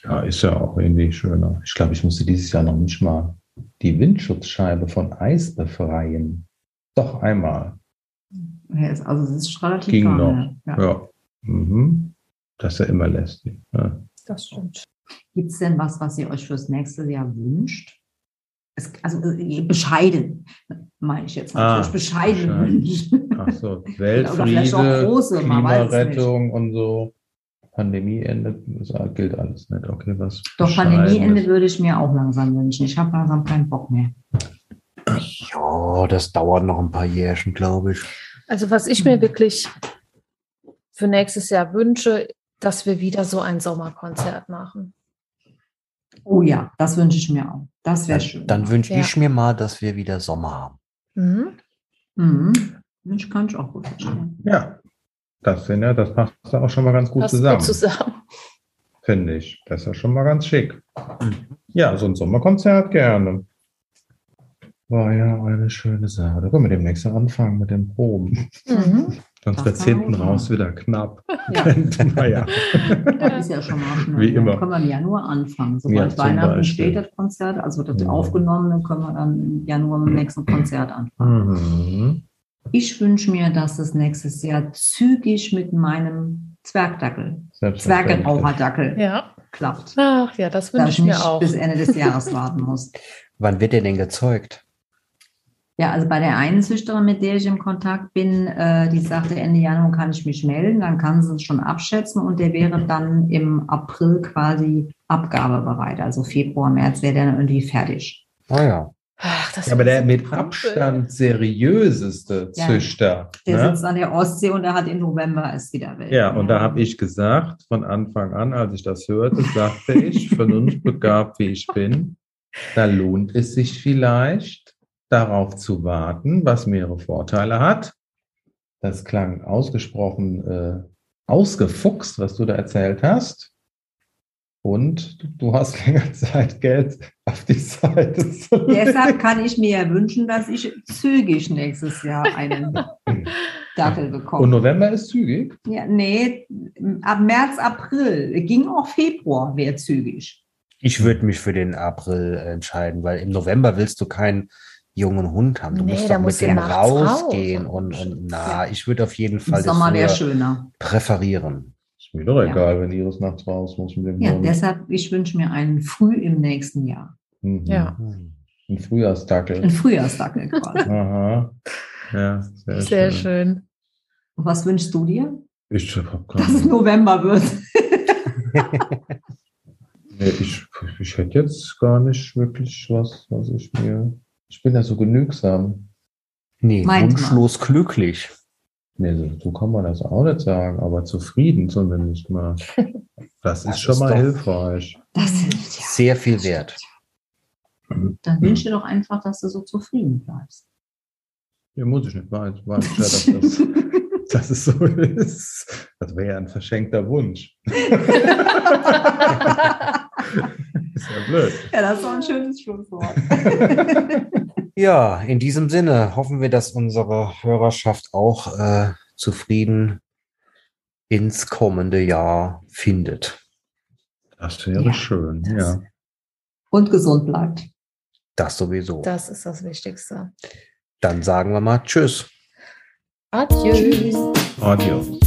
Ja, ist ja auch irgendwie schöner. Ich glaube, ich musste dieses Jahr noch nicht mal die Windschutzscheibe von Eis befreien. Doch einmal. Also es ist relativ Ging warm, noch. Ja. Ja. Mhm. Das ist ja immer lästig. Ja. das stimmt. Gibt es denn was, was ihr euch fürs nächste Jahr wünscht? Es, also bescheiden, meine ich jetzt natürlich, Ah, bescheiden bescheiden. wünschen. Ach so, Oder vielleicht auch Weltfriede, große, Klimarettung und so. Pandemieende das gilt alles nicht. Okay, was? Doch. Pandemieende würde ich mir auch langsam wünschen. Ich habe langsam keinen Bock mehr. Ja, das dauert noch ein paar Jährchen, glaube ich. Also was ich mir wirklich für nächstes Jahr wünsche, dass wir wieder so ein Sommerkonzert machen. Oh ja, das wünsche ich mir auch. Das wäre Dann, schön. dann wünsche Ja. ich mir mal, dass wir wieder Sommer haben. Mhm. Mhm. Das kann ich auch gut verstehen. Ja, das, sind ja, das passt ja auch schon mal ganz gut Passt zusammen, gut zusammen. finde ich. Das ist ja schon mal ganz schick. Ja, so ein Sommerkonzert gerne. War ja eine schöne Sache. Da können wir demnächst anfangen mit den Proben. Mhm. Sonst wird es hinten raus wieder knapp. Ja, naja. das ist ja schon mal schnell. Wie immer. Dann können wir im Januar anfangen. Ja, Sobald zum Weihnachten Beispiel. steht, das Konzert, also das Mhm. aufgenommene, können wir dann im Januar mit dem nächsten Konzert anfangen. Mhm. Ich wünsche mir, dass es nächstes Jahr zügig mit meinem Zwergdackel. Zwergenraucherdackel Ja. klappt. Ach ja, das Dass wünsche ich ich mir nicht auch. bis Ende des Jahres warten muss. Wann wird der denn gezeugt? Ja, also bei der einen Züchterin, mit der ich im Kontakt bin, äh, die sagte, Ende Januar kann ich mich melden, dann kann sie es schon abschätzen und der wäre dann im April quasi abgabebereit. Also Februar, März wäre der dann irgendwie fertig. Ah ja. Ach, das Ja, aber der mit Trampel. Abstand seriöseste Ja. Züchter. Der ne? sitzt an der Ostsee und der hat im November es wieder Welt. Ja, und da habe ich gesagt, von Anfang an, als ich das hörte, sagte ich, vernunftbegabt wie ich bin, da lohnt es sich vielleicht, darauf zu warten, was mehrere Vorteile hat. Das klang ausgesprochen äh, ausgefuchst, was du da erzählt hast. Und du hast länger Zeit, Geld auf die Seite zu legen. Deshalb kann ich mir ja wünschen, dass ich zügig nächstes Jahr einen Und bekomme. November ist zügig. Ja, nee, ab März, April. Ging auch Februar, wäre zügig. Ich würde mich für den April entscheiden, weil im November willst du keinen jungen Hund haben. Du Nee, musst doch mit dem rausgehen raus. und, und na, ich würde auf jeden Fall das Sommer wäre früher schöner. präferieren. Ist mir doch Ja. egal, wenn Iris nachts raus muss mit dem Ja, Hund. deshalb, ich wünsche mir einen früh im nächsten Jahr. Mhm. Ja. Ein Frühjahrsdackel. Ein Frühjahrsdackel quasi. Aha. Ja, sehr, Sehr schön. schön. Und was wünschst du dir? Ich habe Dass es. November wird. Nee, ich, ich hätte jetzt gar nicht wirklich was, was ich mir. Ich bin ja so genügsam. Nee, Meint man. wunschlos glücklich. Nee, so, so kann man das auch nicht sagen, aber zufrieden zumindest mal. Das ist Das schon ist mal doch- hilfreich. Das hilft ja. Sehr viel wert. Dann wünsche dir doch einfach, dass du so zufrieden bleibst. Ja, muss ich nicht. Weiß, weiß ja, dass, das, dass es so ist. Das wäre ja ein verschenkter Wunsch. ist ja blöd. Ja, das war ein schönes Schlusswort. Ja, in diesem Sinne hoffen wir, dass unsere Hörerschaft auch äh, zufrieden ins kommende Jahr findet. Das wäre Ja, schön, das- ja. Und gesund bleibt. Das sowieso. Das ist das Wichtigste. Dann sagen wir mal Tschüss. Adieu. Adios.